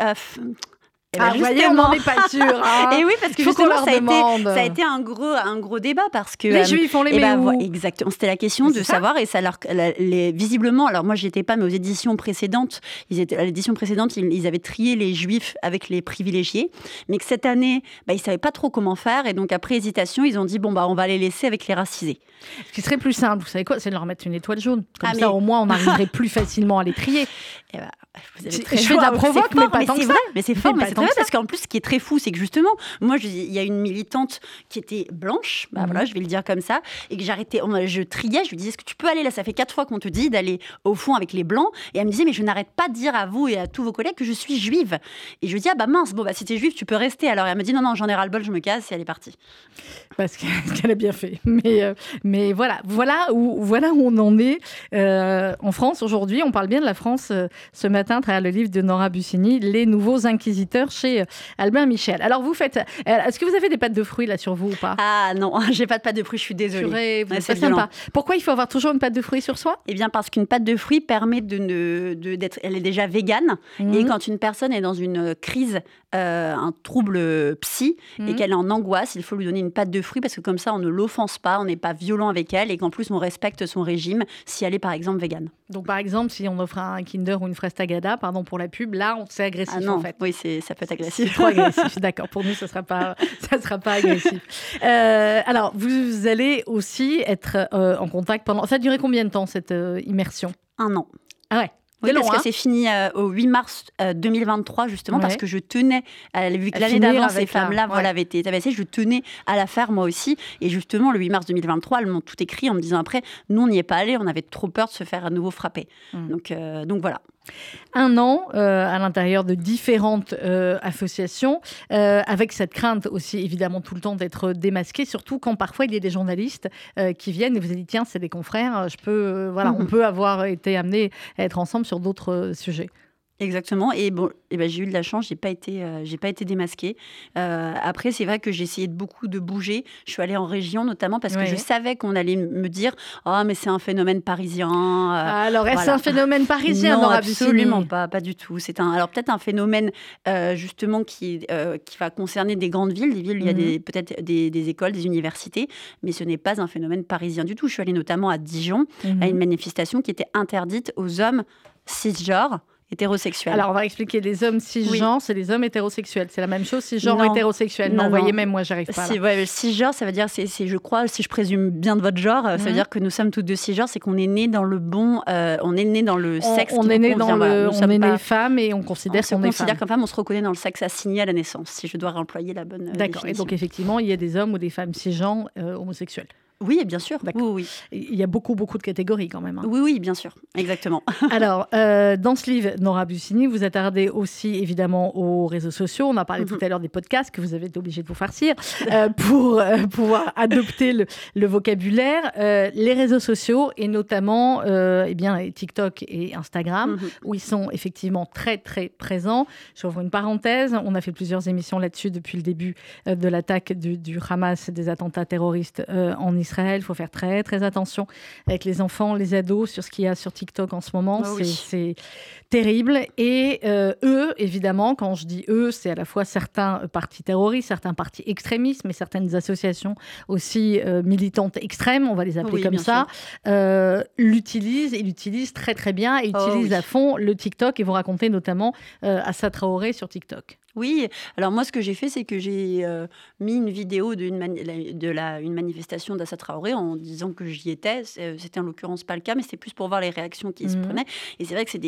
Eh Ah, ben, vous voyez, on justement. n'en est pas sûr. <laughs> hein. Et oui, parce que justement, ça a, été, demande. ça a été un gros, un gros débat parce que. Les euh, juifs, on les eh met où vo- Exactement. C'était la question de savoir et ça leur, les, visiblement. Alors moi, j'y étais pas, mais aux éditions précédentes, ils étaient à l'édition précédente, ils, ils avaient trié les juifs avec les privilégiés, mais que cette année, bah, ils savaient pas trop comment faire et donc après hésitation, ils ont dit bon bah on va les laisser avec les racisés. Ce qui serait plus simple, vous savez quoi C'est de leur mettre une étoile jaune. Comme Ah, ça, mais- au moins, on arriverait plus facilement à les trier. <laughs> Eh ben, vous Je- très je fais de la provoque, mais pas tant c'est que ça. vrai, Mais c'est fort, Mais c'est vrai, parce qu'en plus, ce qui est très fou, c'est que justement, moi, il y a une militante qui était blanche, bah Mhm. voilà, je vais le dire comme ça, et que j'arrêtais, je triais, je lui disais, est-ce que tu peux aller là Ça fait quatre fois qu'on te dit d'aller au fond avec les blancs, et elle me disait, mais je n'arrête pas de dire à vous et à tous vos collègues que je suis juive. Et je lui dis, ah bah mince, bon bah si t'es juive, tu peux rester. Alors elle me dit, non non, j'en ai bol, je me casse, et elle est partie. Parce que- <laughs> qu'elle a bien fait. Mais, euh, mais voilà, voilà où, voilà où on en est euh, en France aujourd'hui. On parle bien de la France euh, ce matin à travers le livre de Nora Bussini, Les Nouveaux Inquisiteurs chez euh, Albin Michel. Alors vous faites, euh, est-ce que vous avez des pâtes de fruits là sur vous ou pas? Ah non, <laughs> j'ai pas de pâte de fruits, je suis désolée. Êtes c'est sympa. Pourquoi il faut avoir toujours une pâte de fruits sur soi? Eh bien, parce qu'une pâte de fruits permet de ne, de, d'être, elle est déjà végane. Et Mhm. quand une personne est dans une crise, euh, un trouble psy, et Mhm. qu'elle est en angoisse, il faut lui donner une pâte de fruits parce que comme ça, on ne l'offense pas, on n'est pas violent avec elle et qu'en plus, on respecte son régime si elle est par exemple végane. Donc par exemple, si on offre un Kinder ou une fraise Tagada, pardon pour la pub, là, on c'est agressif Ah non, en fait. oui, c'est, ça peut être agressif. trop <laughs> agressif, d'accord. Pour nous, ça ne sera pas, ça sera pas agressif. Euh, alors, vous allez aussi être euh, en contact pendant. Ça a duré combien de temps cette euh, immersion? Un an. Ah ouais. Oui, long, parce que hein c'est fini euh, au 8 mars euh, 2023, justement, Ouais. parce que je tenais, à- vu que l'année d'avant, ces femmes-là voilà, avaient été tabassées, je tenais à la faire moi aussi. Et justement, le 8 mars 2023, elles m'ont tout écrit en me disant après, nous, on n'y est pas allé, on avait trop peur de se faire à nouveau frapper. Mm. Donc, euh, donc voilà. Un an euh, à l'intérieur de différentes euh, associations, euh, avec cette crainte aussi évidemment tout le temps d'être démasqué, surtout quand parfois il y a des journalistes qui viennent et vous dites tiens c'est des confrères, je peux voilà Mhm. on peut avoir été amené à être ensemble sur d'autres sujets. Exactement. Et bon, eh ben, j'ai eu de la chance, j'ai pas été, euh, j'ai pas été démasquée. Euh, après, c'est vrai que j'ai essayé de beaucoup de bouger. Je suis allée en région notamment parce Ouais. que je savais qu'on allait me dire, ah mais c'est un phénomène parisien. euh, Alors est-ce voilà. un phénomène parisien non, absolument pas, pas du tout. C'est un, alors peut-être un phénomène justement qui, qui va concerner des grandes villes, des villes où il y a Mhm. des- peut-être des, des écoles, des universités, mais ce n'est pas un phénomène parisien du tout. Je suis allée notamment à Dijon Mhm. à une manifestation qui était interdite aux hommes cisgenres hétérosexuels. Alors, on va expliquer les hommes cisgenres, c'est les hommes hétérosexuels. C'est la même chose, cisgenre Non. hétérosexuel. Non, Non, vous voyez même, moi, j'arrive pas. Si, ouais, cisgenre, ça veut dire, c'est, je crois, si je présume bien de votre genre, ça Mhm. veut dire que nous sommes toutes deux cisgenres, c'est qu'on est né dans le bon, euh, on est né dans le On, sexe. on est né dans le, on est né femme et on on considère qu'on est considère femme. comme femme, on se reconnaît dans le sexe assigné à la naissance, si je dois remployer la bonne. euh, D'accord. Et donc effectivement, il y a des hommes ou des femmes cisgenres euh, homosexuels. Oui, bien sûr. Oui, Il y a beaucoup, beaucoup de catégories quand même. hein. oui, oui, bien sûr, exactement. <laughs> Alors, euh, dans ce livre, Nora Bussini, vous attardez aussi évidemment aux réseaux sociaux. On a parlé Mhm. tout à l'heure des podcasts que vous avez été obligé de vous farcir euh, <laughs> pour euh, pouvoir adopter le, le vocabulaire. Les réseaux sociaux et notamment eh bien, TikTok et Instagram, Mhm. où ils sont effectivement très très présents. J'ouvre une parenthèse. On a fait plusieurs émissions là-dessus depuis le début de l'attaque du, du Hamas, des attentats terroristes en Israël. Il faut faire très très attention avec les enfants, les ados, sur ce qu'il y a sur TikTok en ce moment. Ah C'est- oui. Terrible. Et euh, eux, évidemment, quand je dis eux, c'est à la fois certains partis terroristes, certains partis extrémistes, mais certaines associations aussi euh, militantes extrêmes, on va les appeler Oui, comme ça, euh, l'utilisent et l'utilisent très très bien et Oh, utilisent oui. à fond le TikTok et vont raconter notamment euh, Assa Traoré sur TikTok. Oui, alors moi, ce que j'ai fait, c'est que j'ai euh, mis une vidéo d'une mani- la- de la, une manifestation d'Assa Traoré en disant que j'y étais. Euh, C'était en l'occurrence pas le cas, mais c'était plus pour voir les réactions qui se Mhm. prenaient. Et c'est vrai que c'est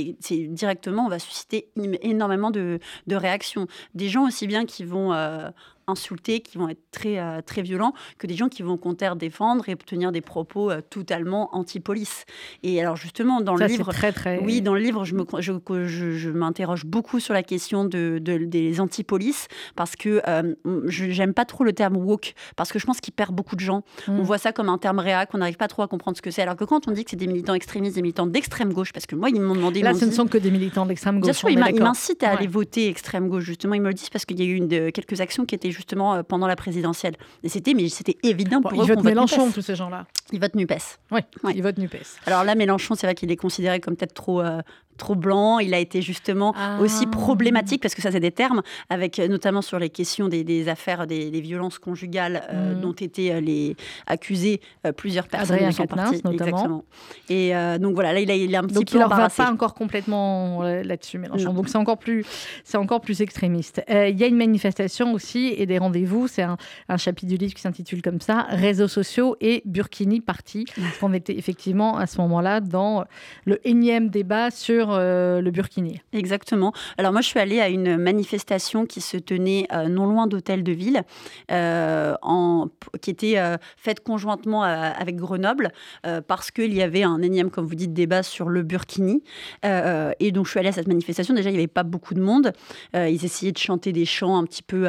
directement, on va susciter énormément de, de réactions. Des gens aussi bien qui vont euh, insulter, qui vont être très, euh, très violents, que des gens qui vont au contraire défendre et tenir des propos euh, totalement anti-police. Et alors justement, dans Ça, le livre, très, très... oui, dans le livre, je me, je, je- je m'interroge beaucoup sur la question de, de- des anti-police parce que euh, j'aime pas trop le terme woke parce que je pense qu'il perd beaucoup de gens. Mm. On voit ça comme un terme réac, on n'arrive pas trop à comprendre ce que c'est. Alors que quand on dit que c'est des militants extrémistes, des militants d'extrême gauche, parce que moi, ils m'ont demandé. Là, m'ont ce ne sont que des militants d'extrême gauche. Bien sûr, ils m'incitent à aller voter extrême gauche. Justement, ils me le disent parce qu'il y a eu une de- quelques actions qui étaient justement euh, pendant la présidentielle. Et c'était, mais c'était évident Bon, pour ils eux votent qu'on vote Mélenchon, tous ces gens-là. Ils votent Nupes. Oui, Ouais. ils votent NUPES. Alors là, Mélenchon, c'est vrai qu'il est considéré comme peut-être trop, euh, trop blanc. Il a été justement Ah. aussi problématique, parce que ça, c'est des termes, avec euh, notamment sur les questions des, des affaires des, des violences conjugales euh, Mhm. dont étaient euh, les accusés euh, plusieurs personnes Adrien parti. notamment. Exactement. Et euh, donc voilà, là, il, a, il est un petit Donc peu il ne va pas encore complètement là-dessus, Mélenchon. Non. Donc c'est encore plus, c'est encore plus extrémiste. Il y a une manifestation aussi et des rendez-vous. C'est un, un chapitre du livre qui s'intitule comme ça réseaux sociaux et Burkini Party. Parce qu'on était effectivement à ce moment-là dans le énième débat sur euh, le Burkini. Exactement. Alors moi, je suis allée à une manifestation qui se tenait euh, non loin d'Hôtel de Ville, euh, qui était faite conjointement avec Grenoble, parce qu'il y avait un énième, comme vous dites, débat sur le Burkini. Et donc, je suis allée à cette manifestation. Déjà, il n'y avait pas beaucoup de monde. Ils essayaient de chanter des chants un petit peu...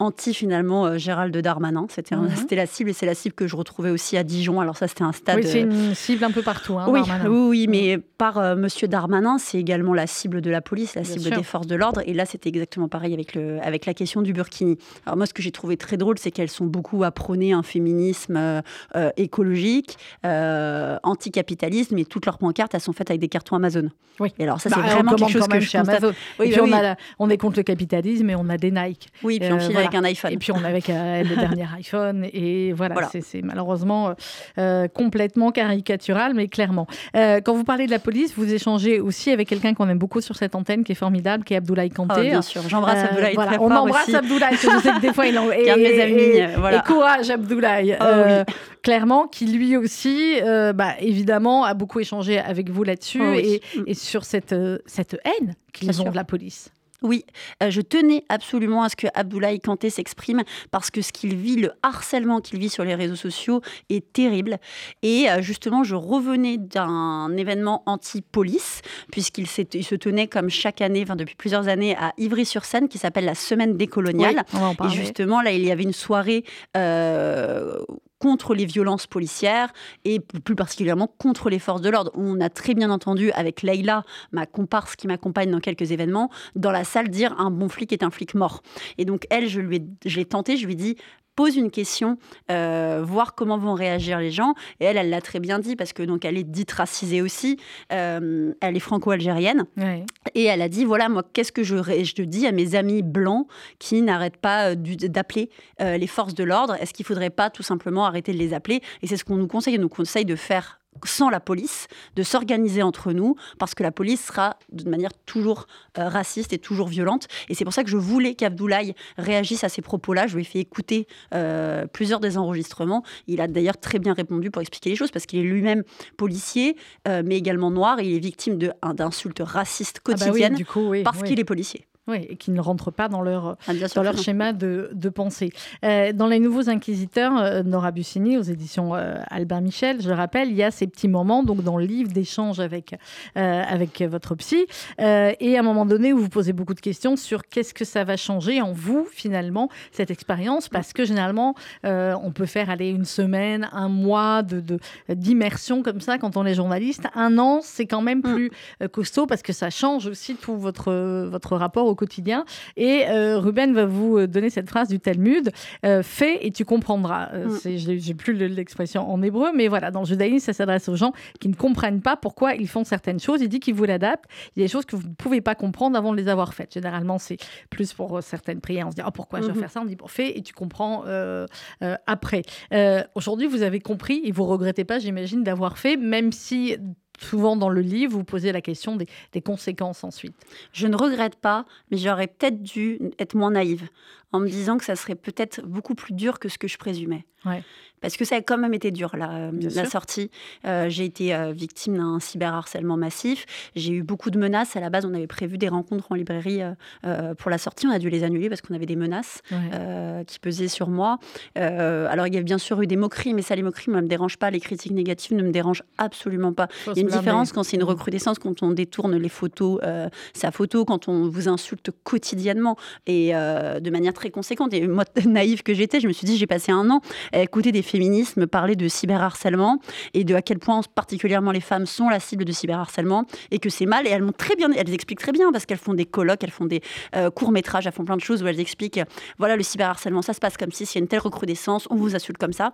anti finalement euh, Gérald Darmanin, c'était Mhm. c'était la cible et c'est la cible que je retrouvais aussi à Dijon. Alors ça c'était un stade Oui, c'est euh, une cible un peu partout. hein, oui, oui, oui, mais par euh, Monsieur Darmanin, c'est également la cible de la police, la Bien cible sûr. des forces de l'ordre. Et là, c'était exactement pareil avec, le, avec la question du Burkini. Alors moi, ce que j'ai trouvé très drôle, c'est qu'elles sont beaucoup à prôner un féminisme euh, euh, écologique, euh, anticapitaliste, mais toutes leurs pancartes, elles sont faites avec des cartons Amazon. Oui. Et alors ça, Bah, c'est vraiment quelque chose que je chez constate. Amazon. Oui, et bah puis on, a est contre le capitalisme et on a des Nike. Oui, puis on file voilà. Avec un iPhone. Et puis on a avec euh, le <laughs> dernier iPhone. Et voilà, Voilà. c'est- malheureusement euh, complètement caricatural, mais clairement. Euh, quand vous parlez de la police, vous échangez aussi avec quelqu'un qu'on aime beaucoup sur cette antenne, qui est formidable, qui est Abdoulaye Kanté. Ah, bien sûr, j'embrasse Euh, Abdoulaye voilà, très On fort embrasse aussi. Abdoulaye, parce que je sais que des fois il en... <laughs> Est de mes amis, et, voilà. et courage Abdoulaye. Euh, Clairement, qui lui aussi, bah, évidemment, a beaucoup échangé avec vous là-dessus Oh, oui. et, Mm. et sur cette, cette haine qu'ils ont sûr. de la police. Oui, euh, je tenais absolument à ce que Abdoulaye Kanté s'exprime parce que ce qu'il vit, le harcèlement qu'il vit sur les réseaux sociaux est terrible. Et euh, justement, je revenais d'un événement anti-police, puisqu'il se tenait comme chaque année, enfin depuis plusieurs années, à Ivry-sur-Seine, qui s'appelle la Semaine décoloniale. Oui, Et justement, là, il y avait une soirée euh, contre les violences policières et plus particulièrement contre les forces de l'ordre. On a très bien entendu avec Leïla, ma comparse qui m'accompagne dans quelques événements, dans la salle dire un bon flic est un flic mort. Et donc elle, je l'ai tenté, je lui ai dit pose une question, euh, voir comment vont réagir les gens. Et elle, elle l'a très bien dit parce que donc elle est dite racisée aussi. Euh, elle est franco-algérienne. Ouais. Et elle a dit voilà, moi, qu'est-ce que je, je te dis à mes amis blancs qui n'arrêtent pas euh, d'appeler euh, les forces de l'ordre? Est-ce qu'il ne faudrait pas tout simplement arrêter de les appeler? Et c'est ce qu'on nous conseille. On nous conseille de faire sans la police, de s'organiser entre nous, parce que la police sera de manière toujours euh, raciste et toujours violente. Et c'est pour ça que je voulais qu'Abdoulaye réagisse à ces propos-là. Je lui ai fait écouter euh, plusieurs des enregistrements. Il a d'ailleurs très bien répondu pour expliquer les choses, parce qu'il est lui-même policier, euh, mais également noir, et il est victime d'insultes racistes Ah bah oui, quotidiennes du coup, oui, parce oui. qu'il est policier. Oui, et qui ne rentrent pas dans leur, Ah, dans leur schéma de, de pensée. Euh, dans Les Nouveaux Inquisiteurs, euh, Nora Bussini, aux éditions euh, Albert Michel, je le rappelle, il y a ces petits moments donc dans le livre d'échange avec, euh, avec votre psy, et à un moment donné où vous posez beaucoup de questions sur qu'est-ce que ça va changer en vous, finalement, cette expérience, parce que généralement, on peut faire aller une semaine, un mois de, de- d'immersion comme ça quand on est journaliste. Un an, c'est quand même plus euh, costaud parce que ça change aussi tout votre, votre rapport au quotidien. Et euh, Ruben va vous donner cette phrase du Talmud euh, fais et tu comprendras. Euh, Mm. c'est- J'ai plus le- l'expression en hébreu, mais voilà, dans le judaïsme, ça s'adresse aux gens qui ne comprennent pas pourquoi ils font certaines choses. Il dit qu'il vous l'adapte. Il y a des choses que vous ne pouvez pas comprendre avant de les avoir faites. Généralement, c'est plus pour euh, certaines prières. On se dit oh, pourquoi je Mhm. dois faire ça? On dit bon, fais et tu comprends euh, euh, après. Euh, Aujourd'hui, vous avez compris et vous regrettez pas, j'imagine, d'avoir fait, même si souvent dans le livre, vous posez la question des, des conséquences ensuite. Je ne regrette pas, mais j'aurais peut-être dû être moins naïve en me disant que ça serait peut-être beaucoup plus dur que ce que je présumais. Ouais. Parce que ça a quand même été dur, la, Bien la sortie. Euh, j'ai été euh, victime d'un cyberharcèlement massif. J'ai eu beaucoup de menaces. À la base, on avait prévu des rencontres en librairie euh, euh, pour la sortie. On a dû les annuler parce qu'on avait des menaces Ouais. euh, qui pesaient sur moi. Euh, alors, il y a bien sûr eu des moqueries, mais ça, les moqueries ne me dérangent pas. Les critiques négatives ne me dérangent absolument pas. Il y a une différence quand c'est une Mhm. recrudescence, quand on détourne les photos, euh, sa photo, quand on vous insulte quotidiennement et euh, de manière très conséquente. Et moi, <laughs> naïve que j'étais, je me suis dit, j'ai passé un an à écouter des féministes me parler de cyberharcèlement et de à quel point particulièrement les femmes sont la cible de cyberharcèlement et que c'est mal. Et elles m'ont très bien, elles expliquent très bien parce qu'elles font des colloques, elles font des euh, courts métrages, elles font plein de choses où elles expliquent, voilà, le cyberharcèlement, ça se passe comme si, s'il y a une telle recrudescence, on vous insulte comme ça.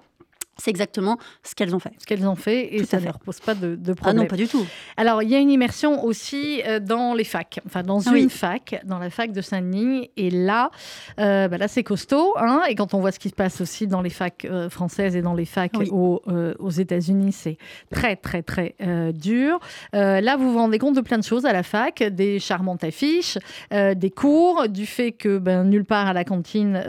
C'est exactement ce qu'elles ont fait. Ce qu'elles ont fait et Tout ça ne leur pose pas de, de Ah problème. non, pas du tout. Alors, il y a une immersion aussi euh, dans les facs, enfin dans Ah une oui. fac, dans la fac de Saint-Denis. Et là, euh, bah là c'est costaud. Hein, et quand on voit ce qui se passe aussi dans les facs euh, françaises et dans les facs Oui. aux, euh, aux États-Unis, c'est très, très, très dur. Là, vous vous rendez compte de plein de choses à la fac, des charmantes affiches, des cours, du fait que ben, nulle part à la cantine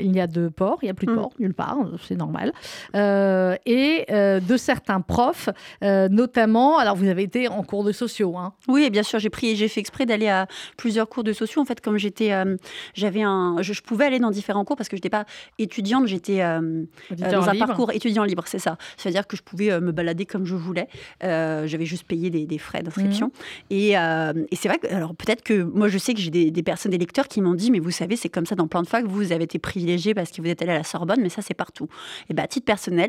il y a de porc, il n'y a plus de Mm. porc, nulle part, c'est normal. Euh, et euh, de certains profs, euh, notamment, alors vous avez été en cours de sociaux, hein, Oui, et bien sûr, j'ai pris, j'ai fait exprès d'aller à plusieurs cours de sociaux. En fait, comme j'étais, euh, j'avais un, je, je pouvais aller dans différents cours parce que je n'étais pas étudiante, j'étais euh, euh, dans un libre. parcours étudiant libre, c'est ça. C'est-à-dire que je pouvais euh, me balader comme je voulais. Euh, j'avais juste payé des, des frais d'inscription. Et, euh, et c'est vrai que, alors peut-être que moi, je sais que j'ai des, des personnes, des lecteurs qui m'ont dit, mais vous savez, c'est comme ça dans plein de facs, vous avez été privilégié parce que vous êtes allé à la Sorbonne, mais ça, c'est partout. Et bien, à titre personnel,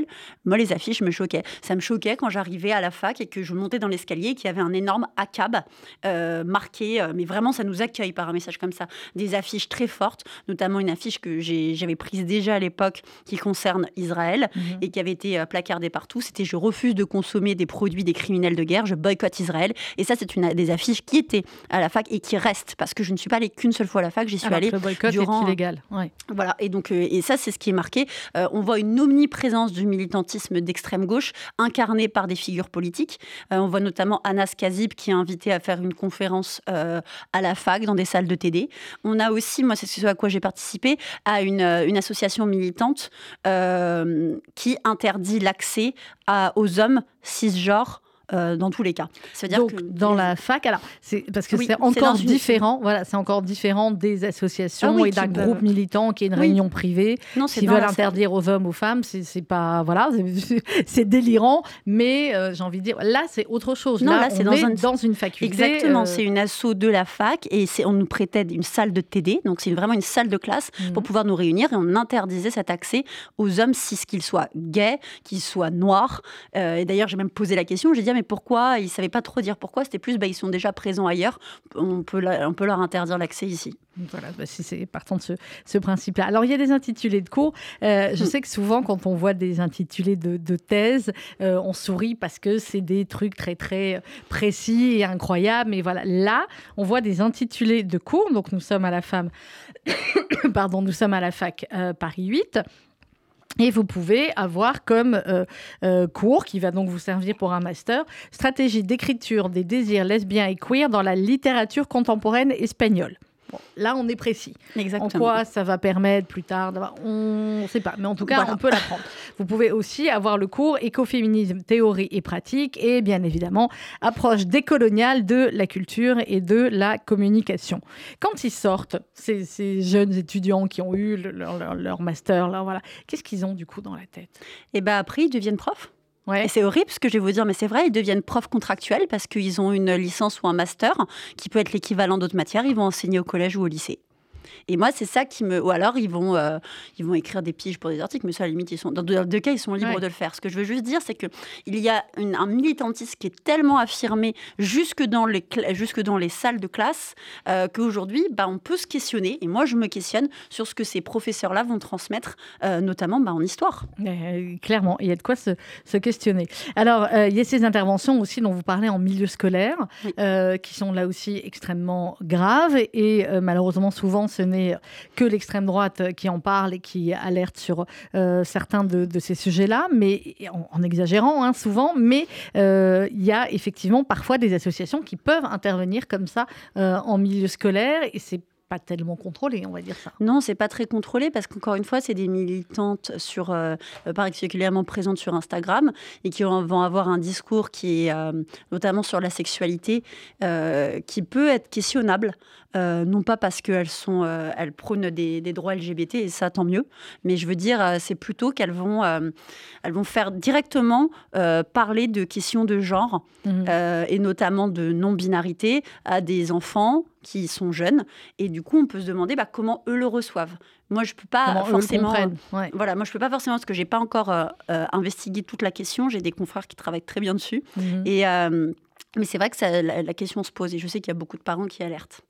moi, les affiches me choquaient. Ça me choquait quand j'arrivais à la fac et que je montais dans l'escalier et qu'il y avait un énorme ACAB euh, marqué, euh, mais vraiment, ça nous accueille par un message comme ça. Des affiches très fortes, notamment une affiche que j'avais prise déjà à l'époque qui concerne Israël Mhm. et qui avait été euh, placardée partout. C'était Je refuse de consommer des produits des criminels de guerre, je boycotte Israël. Et ça, c'est une des affiches qui étaient à la fac et qui restent parce que je ne suis pas allée qu'une seule fois à la fac, j'y suis Alors allée que le boycott durant- est illégal. Ouais. voilà, et donc et ça c'est ce qui est marqué. Euh, on voit une omniprésence militantisme d'extrême gauche incarné par des figures politiques. Euh, on voit notamment Anas Kazib qui est invité à faire une conférence euh, à la fac dans des salles de TD. On a aussi, moi c'est ce à quoi j'ai participé, à une, euh, association militante qui interdit l'accès aux hommes cisgenres euh, dans tous les cas. Dire Donc que dans la fac, alors c'est parce que Oui, c'est encore une- différent. Voilà, c'est encore différent des associations Ah oui, et d'un groupe militant qui est une Oui. réunion privée non, qui veulent interdire aux hommes, aux femmes. C'est pas voilà, <laughs> c'est- délirant. Mais euh, j'ai envie de dire, là c'est autre chose. Non, là, là, c'est dans un- dans une faculté. Exactement, euh, c'est une asso de la fac et on nous prêtait une salle de TD, donc c'est vraiment une salle de classe mhm. pour pouvoir nous réunir et on interdisait cet accès aux hommes cis, qu'ils soient gays, qu'ils soient noirs. Et d'ailleurs, j'ai même posé la question, j'ai dit, mais pourquoi? Ils ne savaient pas trop dire pourquoi, c'était plus, bah, ils sont déjà présents ailleurs, on peut, la- on peut leur interdire l'accès ici. Voilà, bah, si c'est partant de ce, ce principe-là. Alors, il y a des intitulés de cours. Euh, je Mm. sais que souvent, quand on voit des intitulés de, de thèse, euh, on sourit parce que c'est des trucs très, très précis et incroyables. Mais voilà, là, on voit des intitulés de cours. Donc, nous sommes à la femme, <coughs> pardon, nous sommes à la fac euh, Paris 8. Et vous pouvez avoir comme euh, euh, cours, qui va donc vous servir pour un master, stratégie d'écriture des désirs lesbiens et queer dans la littérature contemporaine espagnole. Bon, là, on est précis. Exactement. En quoi ça va permettre plus tard On ne sait pas, mais en tout cas, Voilà. on peut l'apprendre. <laughs> Vous pouvez aussi avoir le cours écoféminisme, théorie et pratique, et bien évidemment, approche décoloniale de la culture et de la communication. Quand ils sortent, ces, ces jeunes étudiants qui ont eu le- leur, leur- leur master, là, voilà, qu'est-ce qu'ils ont du coup dans la tête? Et bah après, ils deviennent profs. Et c'est horrible ce que je vais vous dire, mais c'est vrai, ils deviennent profs contractuels parce qu'ils ont une licence ou un master qui peut être l'équivalent d'autres matières. Ils vont enseigner au collège ou au lycée. Et moi, c'est ça qui me. Ou alors, ils vont, euh, ils vont écrire des piges pour des articles, mais ça, à la limite, ils sont... dans deux, deux cas, ils sont libres Ouais. de le faire. Ce que je veux juste dire, c'est qu'il y a une- un militantisme qui est tellement affirmé jusque dans les, jusque dans les salles de classe euh, qu'aujourd'hui, bah, on peut se questionner. Et moi, je me questionne sur ce que ces professeurs-là vont transmettre, euh, notamment bah, en histoire. Euh, clairement, il y a de quoi se, se questionner. Alors, il y a ces interventions aussi dont vous parlez en milieu scolaire, Oui. qui sont là aussi extrêmement graves. Et malheureusement, souvent, ce n'est que l'extrême droite qui en parle et qui alerte sur euh, certains de, ces sujets-là, mais en, en exagérant hein, souvent. Mais euh, il y a effectivement parfois des associations qui peuvent intervenir comme ça euh, en milieu scolaire. Et c'est pas tellement contrôlé, on va dire ça. Non, c'est pas très contrôlé parce qu'encore une fois, c'est des militantes sur, euh, particulièrement présentes sur Instagram et qui vont avoir un discours qui est notamment sur la sexualité, qui peut être questionnable. non pas parce qu'elles sont, elles prônent des, des, droits LGBT et ça tant mieux, mais je veux dire, c'est plutôt qu'elles vont, elles vont faire directement parler de questions de genre mmh. et notamment de non-binarité à des enfants qui sont jeunes. Et du coup, on peut se demander bah, comment eux le reçoivent. Moi, je peux pas forcément. Voilà, moi, je peux pas forcément parce que j'ai pas encore euh, euh, investigué toute la question. J'ai des confrères qui travaillent très bien dessus. Mhm. Et euh, mais c'est vrai que ça, la, question se pose. Et je sais qu'il y a beaucoup de parents qui alertent.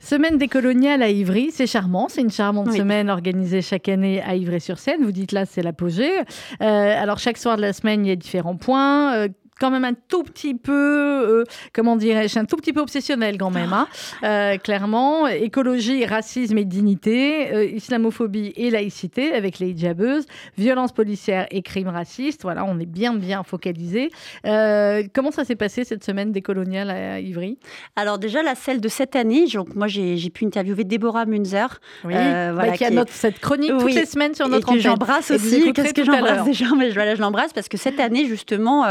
Semaine décoloniale à Ivry, c'est charmant, c'est une charmante semaine organisée chaque année à Ivry-sur-Seine. Vous dites là, c'est l'apogée. alors chaque soir de la semaine, il y a différents points quand même un tout petit peu, euh, comment dirais-je, un tout petit peu obsessionnel quand même, hein. euh, clairement. Écologie, racisme et dignité, euh, islamophobie et laïcité avec les hijabeuses, violence policière et crimes racistes. Voilà, on est bien, bien focalisé. comment ça s'est passé cette semaine décoloniale à Ivry? Alors déjà, la celle de cette année, donc moi j'ai pu interviewer Déborah Munzer. Oui, bah, voilà, qui a notre, cette chronique toutes les semaines sur notre et que j'embrasse aussi. Qu'est-ce que j'embrasse déjà? Mais je, je l'embrasse parce que cette année, justement,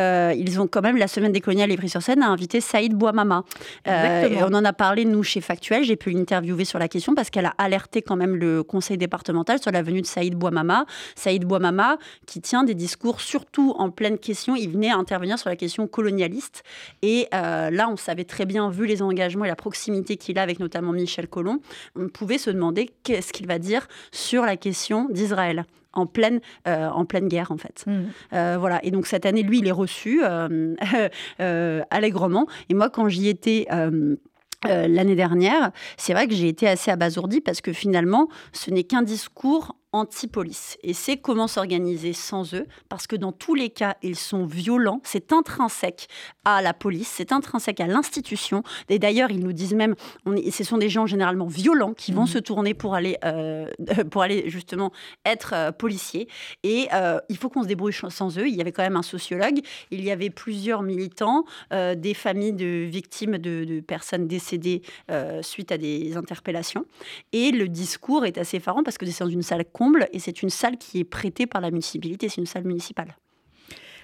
euh, ils ont quand même, la semaine des coloniales Évry-sur-Seine, a invité Saïd Bouamama. Euh, on en a parlé, nous, chez Factuel. J'ai pu l'interviewer sur la question parce qu'elle a alerté quand même le conseil départemental sur la venue de Saïd Bouamama. Saïd Bouamama, qui tient des discours surtout en pleine question. Il venait à intervenir sur la question colonialiste. Et euh, là, on savait très bien, vu les engagements et la proximité qu'il a avec notamment Michel Collomb, on pouvait se demander qu'est-ce qu'il va dire sur la question d'Israël en pleine, euh, en pleine guerre, en fait. Mmh. Euh, voilà. Et donc, cette année, lui, il est reçu euh, allègrement. Et moi, quand j'y étais. L'année dernière, c'est vrai que j'ai été assez abasourdie parce que finalement, ce n'est qu'un discours anti-police. Et c'est comment s'organiser sans eux, parce que dans tous les cas, ils sont violents. C'est intrinsèque à la police, c'est intrinsèque à l'institution. Et d'ailleurs, ils nous disent même, on ce sont des gens généralement violents qui vont mmh. se tourner pour aller, euh, <laughs> pour aller justement être euh, policiers. Et euh, il faut qu'on se débrouille sans eux. Il y avait quand même un sociologue, il y avait plusieurs militants, des familles de victimes de, de personnes décédées suite à des interpellations. Et le discours est assez effarant parce que c'est dans une salle et c'est une salle qui est prêtée par la municipalité, c'est une salle municipale.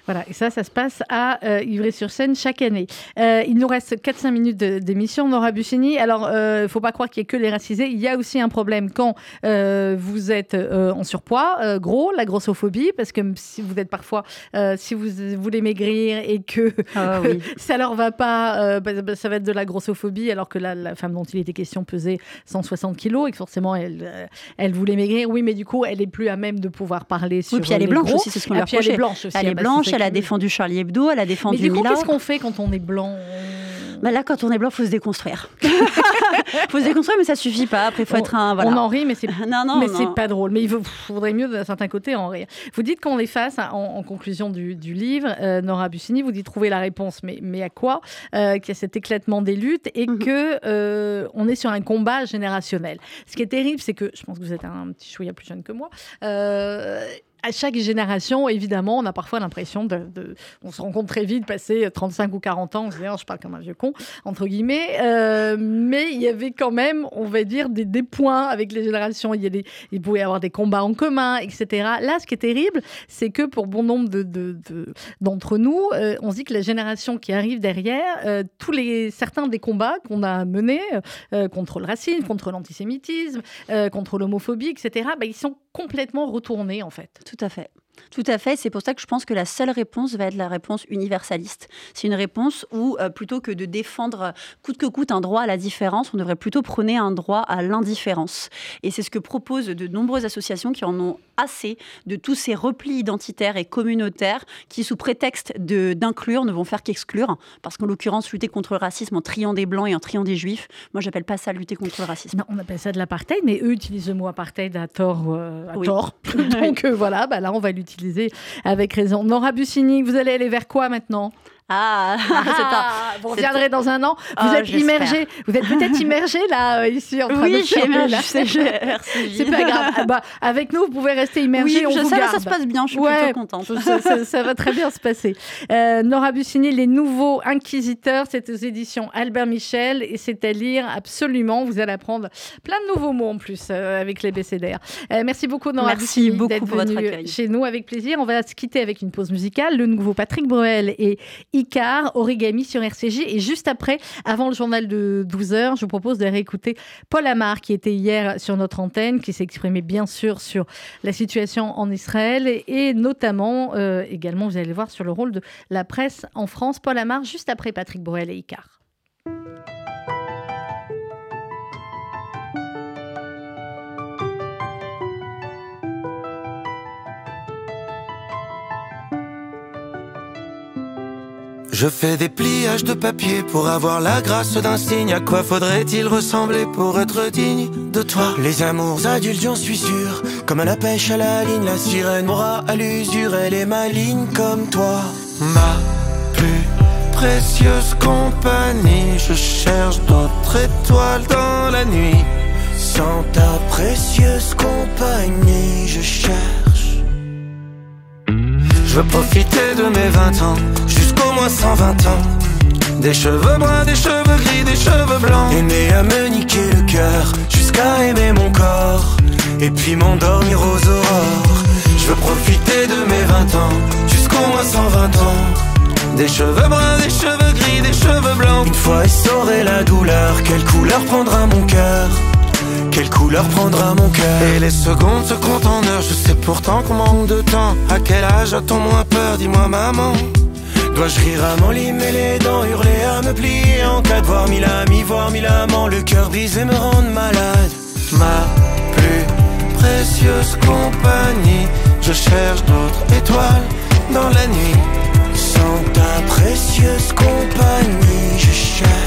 Voilà, et ça, ça se passe à euh, Ivry-sur-Seine chaque année. Euh, il nous reste 4-5 minutes d'émission, Nora Bussini. Alors, il euh, ne faut pas croire qu'il n'y ait que les racisés. Il y a aussi un problème quand vous êtes en surpoids, gros, la grossophobie, parce que si vous êtes parfois, si vous voulez maigrir et que ah <laughs> ça leur va pas, bah, bah, ça va être de la grossophobie, alors que la, femme dont il était question pesait 160 kilos et que forcément elle, elle voulait maigrir. Oui, mais du coup, elle est plus à même de pouvoir parler sur. Oui, puis elle est blanche aussi, c'est ce qu'on ah, Elle est blanche aussi. Elle est bah, blanche, elle a défendu Charlie Hebdo, elle a défendu Mais du coup, qu'est-ce qu'on fait quand on est blanc? Bah là, quand on est blanc, faut se déconstruire. <laughs> faut se déconstruire, mais ça suffit pas. Après, faut être un. Voilà. On en rit, mais c'est <laughs> non, non, mais c'est pas drôle. Mais il faudrait mieux d'un certain côté en rire. Vous dites qu'on est face, en, conclusion du, livre, euh, Nora Bussini, vous dites trouver la réponse, mais, mais à quoi? Euh, Qu'il y a cet éclatement des luttes et mhm. que euh, on est sur un combat générationnel. Ce qui est terrible, c'est que je pense que vous êtes un petit chouïa plus jeune que moi à chaque génération, évidemment, on a parfois l'impression de, On se rend compte très vite, passer 35 ou 40 ans, on oh, je parle comme un vieux con, entre guillemets. Euh, mais il y avait quand même, on va dire, des, points avec les générations. Il, y a des, il pouvait y avoir des combats en commun, etc. Là, ce qui est terrible, c'est que pour bon nombre d'entre de, nous, euh, on se dit que la génération qui arrive derrière, euh, tous les, certains des combats qu'on a menés contre le racisme, contre l'antisémitisme, contre l'homophobie, etc., bah, ils sont complètement retournés, en fait. À fait. Tout à fait. C'est pour ça que je pense que la seule réponse va être la réponse universaliste. C'est une réponse où, euh, plutôt que de défendre coûte que coûte un droit à la différence, on devrait plutôt prôner un droit à l'indifférence. Et c'est ce que proposent de nombreuses associations qui en ont assez de tous ces replis identitaires et communautaires qui, sous prétexte d'inclure, ne vont faire qu'exclure. Parce qu'en l'occurrence, lutter contre le racisme en triant des blancs et en triant des juifs, moi, j'appelle pas ça lutter contre le racisme. Non, on appelle ça de l'apartheid, mais eux utilisent le mot apartheid à tort. Euh, à tort. <laughs> Donc euh, voilà, bah là, on va avec raison. Nora Bussini, vous allez aller vers quoi maintenant? Ah, <laughs> ah vous reviendrez dans un an. Vous Oh, êtes immergé. Vous êtes peut-être immergé là, euh, ici, en train Oui, de. <laughs> C'est pas grave. Ah bah, avec nous, vous pouvez rester immergé. Oui, on je vous sais, garde. ça se passe bien, je suis Ouais, plutôt contente. Ça, ça- ça va très bien se passer. Euh, Nora Bussini, Les Nouveaux Inquisiteurs, c'est aux éditions Albert Michel et c'est à lire absolument. Vous allez apprendre plein de nouveaux mots en plus euh, avec les BCDR. Euh, merci beaucoup, Nora Merci Bussini, beaucoup d'être venue chez nous avec plaisir. On va se quitter avec une pause musicale. Le nouveau Patrick Bruel et Icar, Origami sur RCJ. Et juste après, avant le journal de 12h, je vous propose de réécouter Paul Amar qui était hier sur notre antenne, qui s'est exprimé bien sûr sur la situation en Israël et, notamment euh, également, vous allez le voir, sur le rôle de la presse en France. Paul Amar, juste après Patrick Bruel et Icar. Je fais des pliages de papier pour avoir la grâce d'un signe. À quoi faudrait-il ressembler pour être digne de toi? Les amours adultes, j'en suis sûr. Comme à la pêche à la ligne, la sirène m'aura à l'usure. Elle est maligne comme toi. Ma plus précieuse compagnie. Je cherche d'autres étoiles dans la nuit. Sans ta précieuse compagnie, je cherche. Je veux profiter de mes 20 ans, jusqu'au moins 120 ans. Des cheveux bruns, des cheveux gris, des cheveux blancs. Aimer à me niquer le cœur, jusqu'à aimer mon corps. Et puis m'endormir aux aurores. Je veux profiter de mes 20 ans, jusqu'au moins 120 ans. Des cheveux bruns, des cheveux gris, des cheveux blancs. Une fois essoré la douleur, quelle couleur prendra mon cœur? Quelle couleur prendra mon cœur? Et les secondes se comptent en heures Je sais pourtant qu'on manque de temps À quel âge a-t-on moins peur? Dis-moi maman Dois-je rire à m'enlimer les dents Hurler à me plier en cas de voir mille amis Voir mille amants Le cœur brisé me rendre malade Ma plus précieuse compagnie Je cherche d'autres étoiles dans la nuit Sans ta précieuse compagnie Je cherche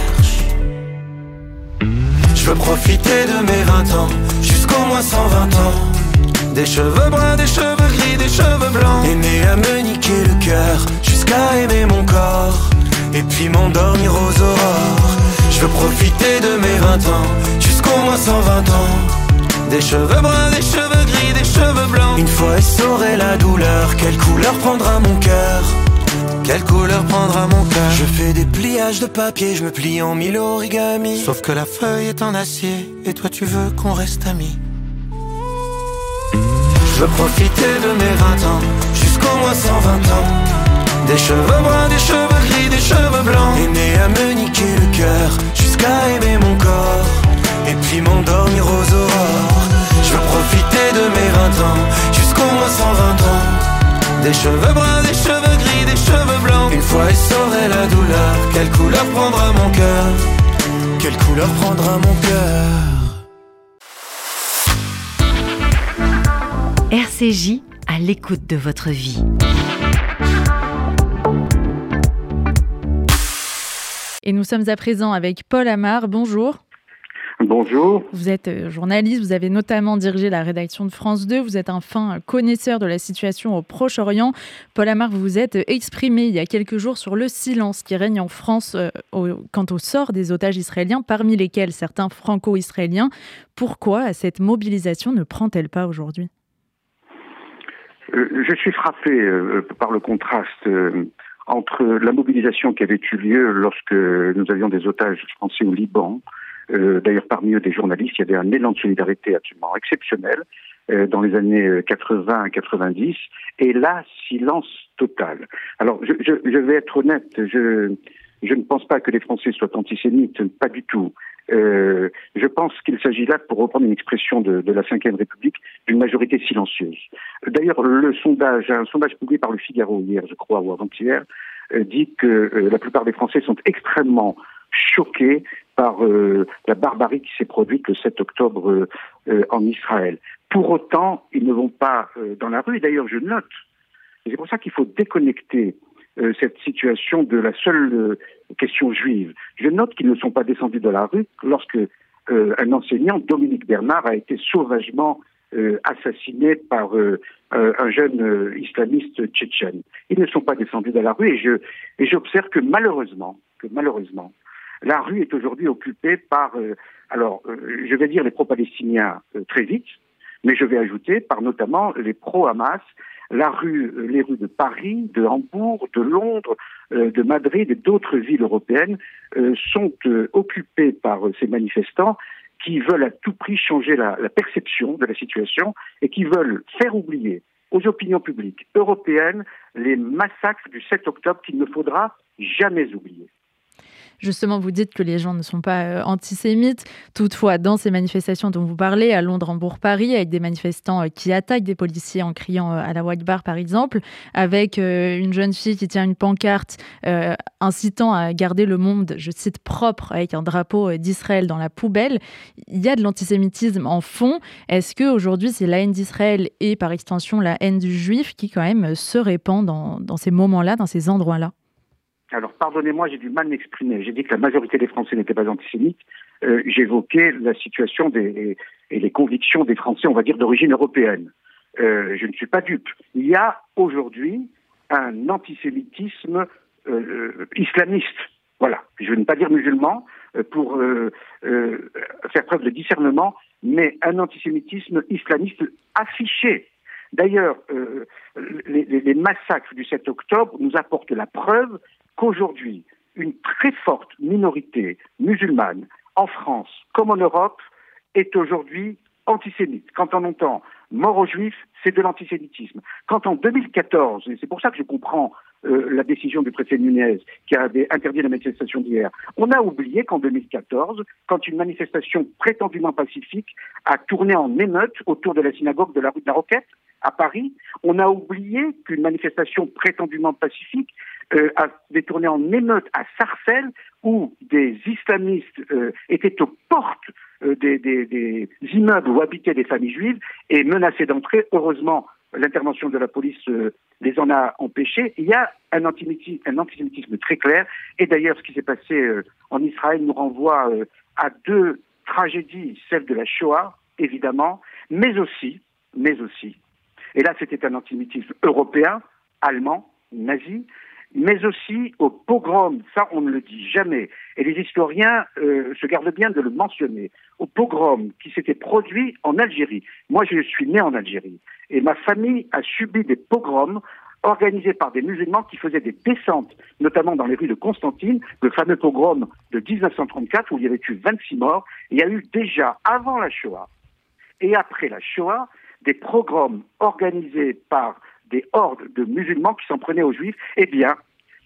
je veux profiter de mes 20 ans, jusqu'au moins 120 ans. Des cheveux bruns, des cheveux gris, des cheveux blancs. Aimer à me niquer le cœur, mon corps. Et puis m'endormir aux aurores. Je veux profiter de mes 20 ans, jusqu'au moins 120 ans. Des cheveux bruns, des cheveux gris, des cheveux blancs. Une fois essoré la douleur, quelle couleur prendra mon cœur? Quelle couleur prendra mon cœur? Je fais des pliages de papier, je me plie en mille origamis. Sauf que la feuille est en acier, et toi tu veux qu'on reste amis. Je veux profiter de mes 20 ans, jusqu'au moins 120 ans. Des cheveux bruns, des cheveux gris, des cheveux blancs. Aimer à me niquer le cœur, jusqu'à aimer mon corps. Et puis m'endormir aux aurores. Je veux profiter de mes 20 ans, jusqu'au moins 120 ans. Des cheveux bruns, des cheveux gris, des cheveux blancs. Une fois essoré la douleur, quelle couleur prendra mon cœur? Quelle couleur prendra mon cœur? RCJ à l'écoute de votre vie. Et nous sommes à présent avec Paul Amar. Bonjour. Bonjour. Vous êtes euh, journaliste, vous avez notamment dirigé la rédaction de France 2, vous êtes un fin connaisseur de la situation au Proche-Orient. Paul Amar, vous vous êtes exprimé il y a quelques jours sur le silence qui règne en France euh, quant au sort des otages israéliens, parmi lesquels certains franco-israéliens. Pourquoi cette mobilisation ne prend-elle pas aujourd'hui? Euh, je suis frappé par le contraste entre la mobilisation qui avait eu lieu lorsque nous avions des otages français au Liban. Euh, D'ailleurs, parmi eux, des journalistes, il y avait un élan de solidarité absolument exceptionnel euh, dans les années 80 à 90. Et là, silence total. Alors, je, je, je vais être honnête, je, je ne pense pas que les Français soient antisémites, pas du tout. Euh, je pense qu'il s'agit là, pour reprendre une expression de, de la Ve République, d'une majorité silencieuse. D'ailleurs, le sondage, un sondage publié par le Figaro hier, je crois, ou avant-hier, euh, dit que euh, la plupart des Français sont extrêmement choqués par euh, la barbarie qui s'est produite le 7 octobre euh, euh, en Israël. Pour autant, ils ne vont pas dans la rue. D'ailleurs, je note, c'est pour ça qu'il faut déconnecter euh, cette situation de la seule euh, question juive. Je note qu'ils ne sont pas descendus de la rue lorsque euh, un enseignant, Dominique Bernard, a été sauvagement assassinés par un jeune islamiste tchétchène. Ils ne sont pas descendus dans la rue et je et j'observe que malheureusement, que malheureusement, la rue est aujourd'hui occupée par, alors je vais dire les pro-palestiniens très vite, mais je vais ajouter par notamment les pro-Hamas, la rue, euh, les rues de Paris, de Hambourg, de Londres, euh, de Madrid et d'autres villes européennes euh, sont occupées par ces manifestants qui veulent à tout prix changer la, la perception de la situation et qui veulent faire oublier aux opinions publiques européennes les massacres du 7 octobre qu'il ne faudra jamais oublier. Justement, vous dites que les gens ne sont pas euh, antisémites. Toutefois, dans ces manifestations dont vous parlez, à Londres, Hambourg, Paris, avec des manifestants euh, qui attaquent des policiers en criant euh, à la white bar, par exemple, avec une jeune fille qui tient une pancarte incitant à garder le monde, je cite, propre, avec un drapeau d'Israël dans la poubelle, il y a de l'antisémitisme en fond. Est-ce qu'aujourd'hui, c'est la haine d'Israël et par extension la haine du juif qui quand même se répand dans, dans ces moments-là, dans ces endroits-là? Alors, pardonnez-moi, j'ai du mal à m'exprimer. J'ai dit que la majorité des Français n'étaient pas antisémites. Euh, J'évoquais la situation et les convictions des Français, on va dire, d'origine européenne. Euh, je ne suis pas dupe. Il y a aujourd'hui un antisémitisme euh, islamiste. Voilà. Je ne veux pas dire musulman euh, pour euh, euh, faire preuve de discernement, mais un antisémitisme islamiste affiché. D'ailleurs, les, les, massacres du 7 octobre nous apportent la preuve qu'aujourd'hui, une très forte minorité musulmane en France comme en Europe est aujourd'hui antisémite. Quand on entend mort aux juifs, c'est de l'antisémitisme. Quand en 2014, et c'est pour ça que je comprends euh, la décision du préfet Nunez qui avait interdit la manifestation d'hier, on a oublié qu'en 2014, quand une manifestation prétendument pacifique a tourné en émeute autour de la synagogue de la rue de la Roquette à Paris, on a oublié qu'une manifestation prétendument pacifique euh, a détourné en émeute à Sarcelles, où des islamistes euh, étaient aux portes euh, des, des, des, immeubles où habitaient des familles juives et menaçaient d'entrer. Heureusement, l'intervention de la police euh, les en a empêchés. Il y a un antisémitisme, un antisémitisme très clair. Et d'ailleurs, ce qui s'est passé euh, en Israël nous renvoie à deux tragédies, celle de la Shoah, évidemment, mais aussi, mais aussi, et là c'était un antisémitisme européen, allemand, nazi, mais aussi au pogrom, ça on ne le dit jamais, et les historiens euh, se gardent bien de le mentionner, au pogrom qui s'était produit en Algérie. Moi je suis né en Algérie, et ma famille a subi des pogroms organisés par des musulmans qui faisaient des descentes, notamment dans les rues de Constantine, le fameux pogrom de 1934 où il y avait eu 26 morts. Il y a eu déjà, avant la Shoah et après la Shoah, des pogroms organisés par des hordes de musulmans qui s'en prenaient aux juifs, eh bien,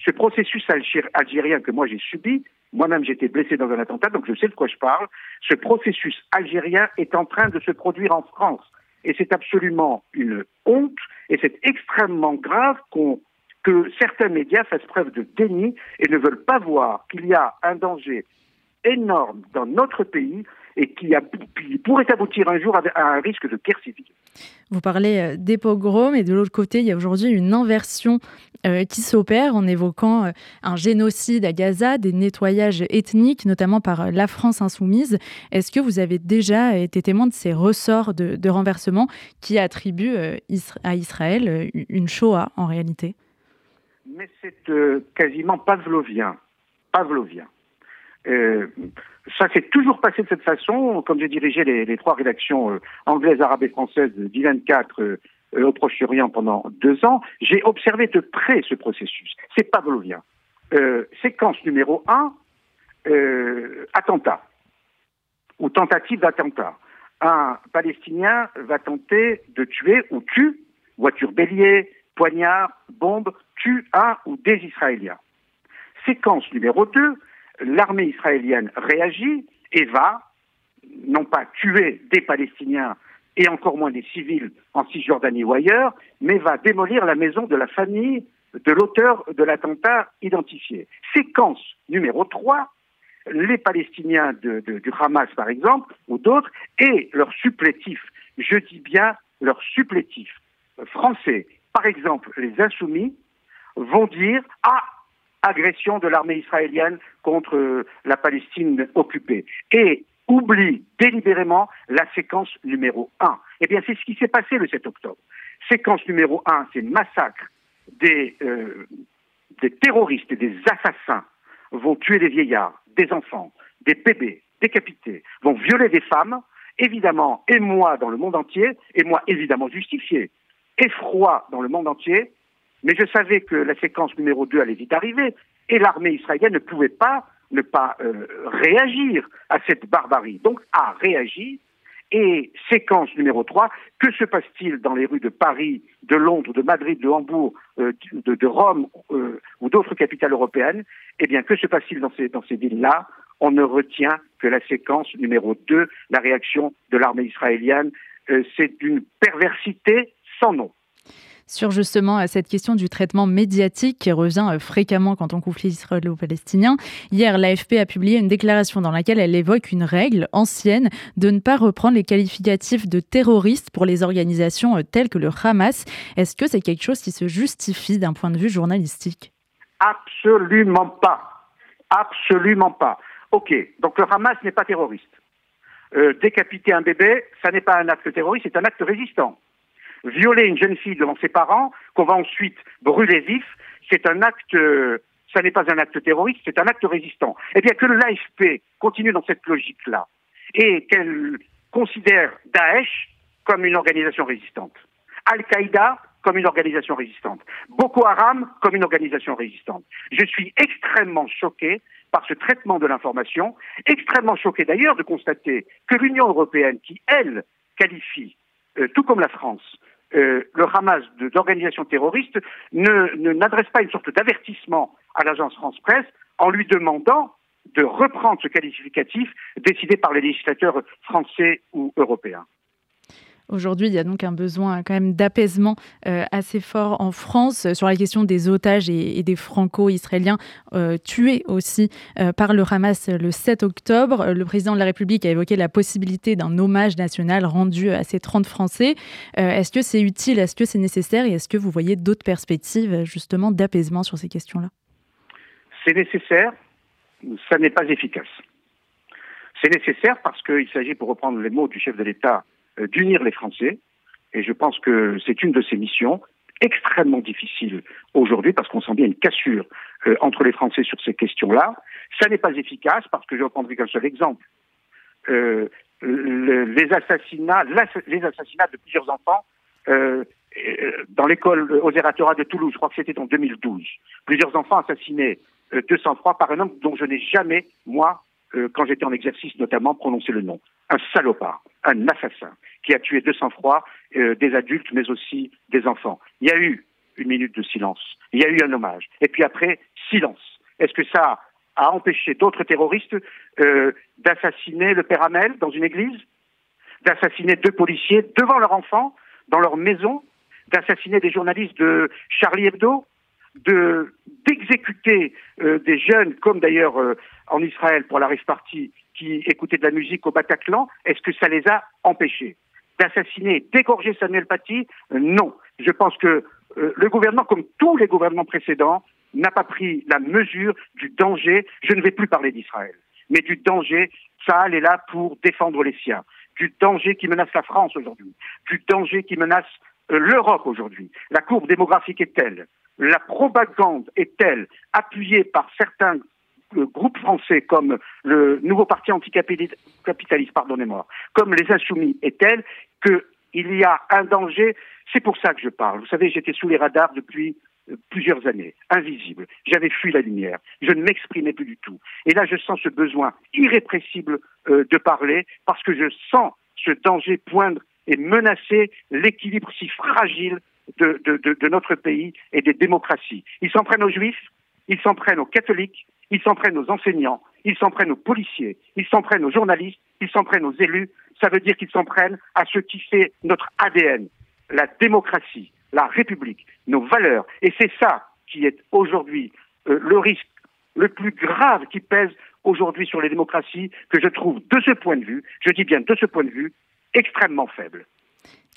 ce processus algérien que moi j'ai subi, moi-même été blessé dans un attentat, donc je sais de quoi je parle, ce processus algérien est en train de se produire en France. Et c'est absolument une honte, et c'est extrêmement grave que certains médias fassent preuve de déni et ne veulent pas voir qu'il y a un danger énorme dans notre pays et qui, pourrait aboutir un jour à un risque de guerre civile. Vous parlez euh, des pogroms et de l'autre côté, il y a aujourd'hui une inversion euh, qui s'opère en évoquant euh, un génocide à Gaza, des nettoyages ethniques, notamment par la France insoumise. Est-ce que vous avez déjà été témoin de ces ressorts de, de renversement qui attribuent à Israël une Shoah en réalité? Mais c'est quasiment pavlovien. Pavlovien. Euh, ça s'est toujours passé de cette façon. Comme j'ai dirigé les, trois rédactions euh, anglaises, arabes et françaises d'I24 euh, au Proche-Orient pendant deux ans, j'ai observé de près ce processus. C'est pavlovien. Séquence numéro un, attentat ou tentative d'attentat. Un Palestinien va tenter de tuer ou tue, voiture bélier, poignard, bombe, tue un ou des Israéliens. Séquence numéro deux, l'armée israélienne réagit et va, non pas tuer des Palestiniens et encore moins des civils en Cisjordanie ou ailleurs, mais va démolir la maison de la famille de l'auteur de l'attentat identifié. Séquence numéro 3, les Palestiniens du Hamas, par exemple, ou d'autres, et leurs supplétifs, je dis bien leurs supplétifs français, par exemple les insoumis, vont dire Ah, agression de l'armée israélienne contre euh, la Palestine occupée. Et oublie délibérément la séquence numéro 1. Eh bien, c'est ce qui s'est passé le 7 octobre. Séquence numéro 1, c'est le massacre des, euh, des terroristes et des assassins vont tuer des vieillards, des enfants, des bébés, décapités, vont violer des femmes, évidemment, et moi dans le monde entier, et moi évidemment justifié, effroi dans le monde entier, mais je savais que la séquence numéro 2 allait vite arriver, et l'armée israélienne ne pouvait pas ne pas euh, réagir à cette barbarie. Donc a réagi, et séquence numéro 3, que se passe-t-il dans les rues de Paris, de Londres, de Madrid, de Hambourg, euh, de, Rome euh, ou d'autres capitales européennes? Eh bien, que se passe-t-il dans ces, dans ces villes-là? On ne retient que la séquence numéro 2, la réaction de l'armée israélienne. C'est d'une perversité sans nom sur justement cette question du traitement médiatique qui revient euh, fréquemment quand on conflit israélo-palestinien. Hier, l'AFP a publié une déclaration dans laquelle elle évoque une règle ancienne de ne pas reprendre les qualificatifs de terroristes pour les organisations euh, telles que le Hamas. Est-ce que c'est quelque chose qui se justifie d'un point de vue journalistique? Absolument pas. Absolument pas. Ok, donc le Hamas n'est pas terroriste. Euh, décapiter un bébé, ça n'est pas un acte terroriste, c'est un acte résistant violer une jeune fille devant ses parents, qu'on va ensuite brûler vif, c'est un acte, ça n'est pas un acte terroriste, c'est un acte résistant. Eh bien, que l'AFP continue dans cette logique-là et qu'elle considère Daesh comme une organisation résistante, Al-Qaïda comme une organisation résistante, Boko Haram comme une organisation résistante. Je suis extrêmement choqué par ce traitement de l'information, extrêmement choqué d'ailleurs de constater que l'Union européenne, qui, elle, qualifie, euh, tout comme la France, euh, le Hamas d'organisations terroristes ne n'adresse pas une sorte d'avertissement à l'agence France Presse en lui demandant de reprendre ce qualificatif décidé par les législateurs français ou européens. Aujourd'hui, il y a donc un besoin quand même d'apaisement euh, assez fort en France sur la question des otages et, des franco-israéliens euh, tués aussi euh, par le Hamas le 7 octobre. Le président de la République a évoqué la possibilité d'un hommage national rendu à ces 30 Français. est-ce que c'est utile, est-ce que c'est nécessaire? Et est-ce que vous voyez d'autres perspectives justement d'apaisement sur ces questions-là? C'est nécessaire, ça n'est pas efficace. C'est nécessaire parce qu'il s'agit, pour reprendre les mots du chef de l'État, euh, d'unir les Français. Et je pense que c'est une de ces missions extrêmement difficiles aujourd'hui parce qu'on sent bien une cassure euh, entre les Français sur ces questions-là. Ça n'est pas efficace parce que je reprendrai qu'un seul exemple. Euh, les assassinats, les assassinats de plusieurs enfants euh, dans l'école aux de Toulouse, je crois que c'était en 2012. Plusieurs enfants assassinés de sang-froid par un homme dont je n'ai jamais, moi, quand j'étais en exercice notamment, prononcé le nom. Un salopard, un assassin, qui a tué de sang-froid euh, des adultes, mais aussi des enfants. Il y a eu une minute de silence, il y a eu un hommage, et puis après, silence. Est-ce que ça a empêché d'autres terroristes euh, d'assassiner le père Hamel dans une église, d'assassiner deux policiers devant leur enfant, dans leur maison, d'assassiner des journalistes de Charlie Hebdo, de d'exécuter euh, des jeunes, comme d'ailleurs en Israël pour la rive partie, qui écoutaient de la musique au Bataclan, est-ce que ça les a empêchés? D'assassiner, d'égorger Samuel Paty? Euh, Non. Je pense que euh, le gouvernement, comme tous les gouvernements précédents, n'a pas pris la mesure du danger. Je ne vais plus parler d'Israël, mais du danger. Ça est là pour défendre les siens. Du danger qui menace la France aujourd'hui. Du danger qui menace euh, l'Europe aujourd'hui. La courbe démographique est telle. La propagande est telle, appuyée par certains groupe français comme le nouveau parti anticapitaliste, pardonnez-moi, comme les Insoumis est tel qu'il y a un danger? C'est pour ça que je parle. Vous savez, j'étais sous les radars depuis euh, plusieurs années, invisible. J'avais fui la lumière. Je ne m'exprimais plus du tout. Et là, je sens ce besoin irrépressible euh, de parler parce que je sens ce danger poindre et menacer l'équilibre si fragile de, notre pays et des démocraties. Ils s'en prennent aux juifs, ils s'en prennent aux catholiques, ils s'en prennent aux enseignants, ils s'en prennent aux policiers, ils s'en prennent aux journalistes, ils s'en prennent aux élus. Ça veut dire qu'ils s'en prennent à ce qui fait notre ADN, la démocratie, la République, nos valeurs. Et c'est ça qui est aujourd'hui euh, le risque le plus grave qui pèse aujourd'hui sur les démocraties, que je trouve de ce point de vue, je dis bien de ce point de vue, extrêmement faible.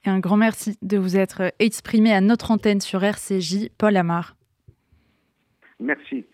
Un grand merci de vous être exprimé à notre antenne sur RCJ, Paul Amar. Merci.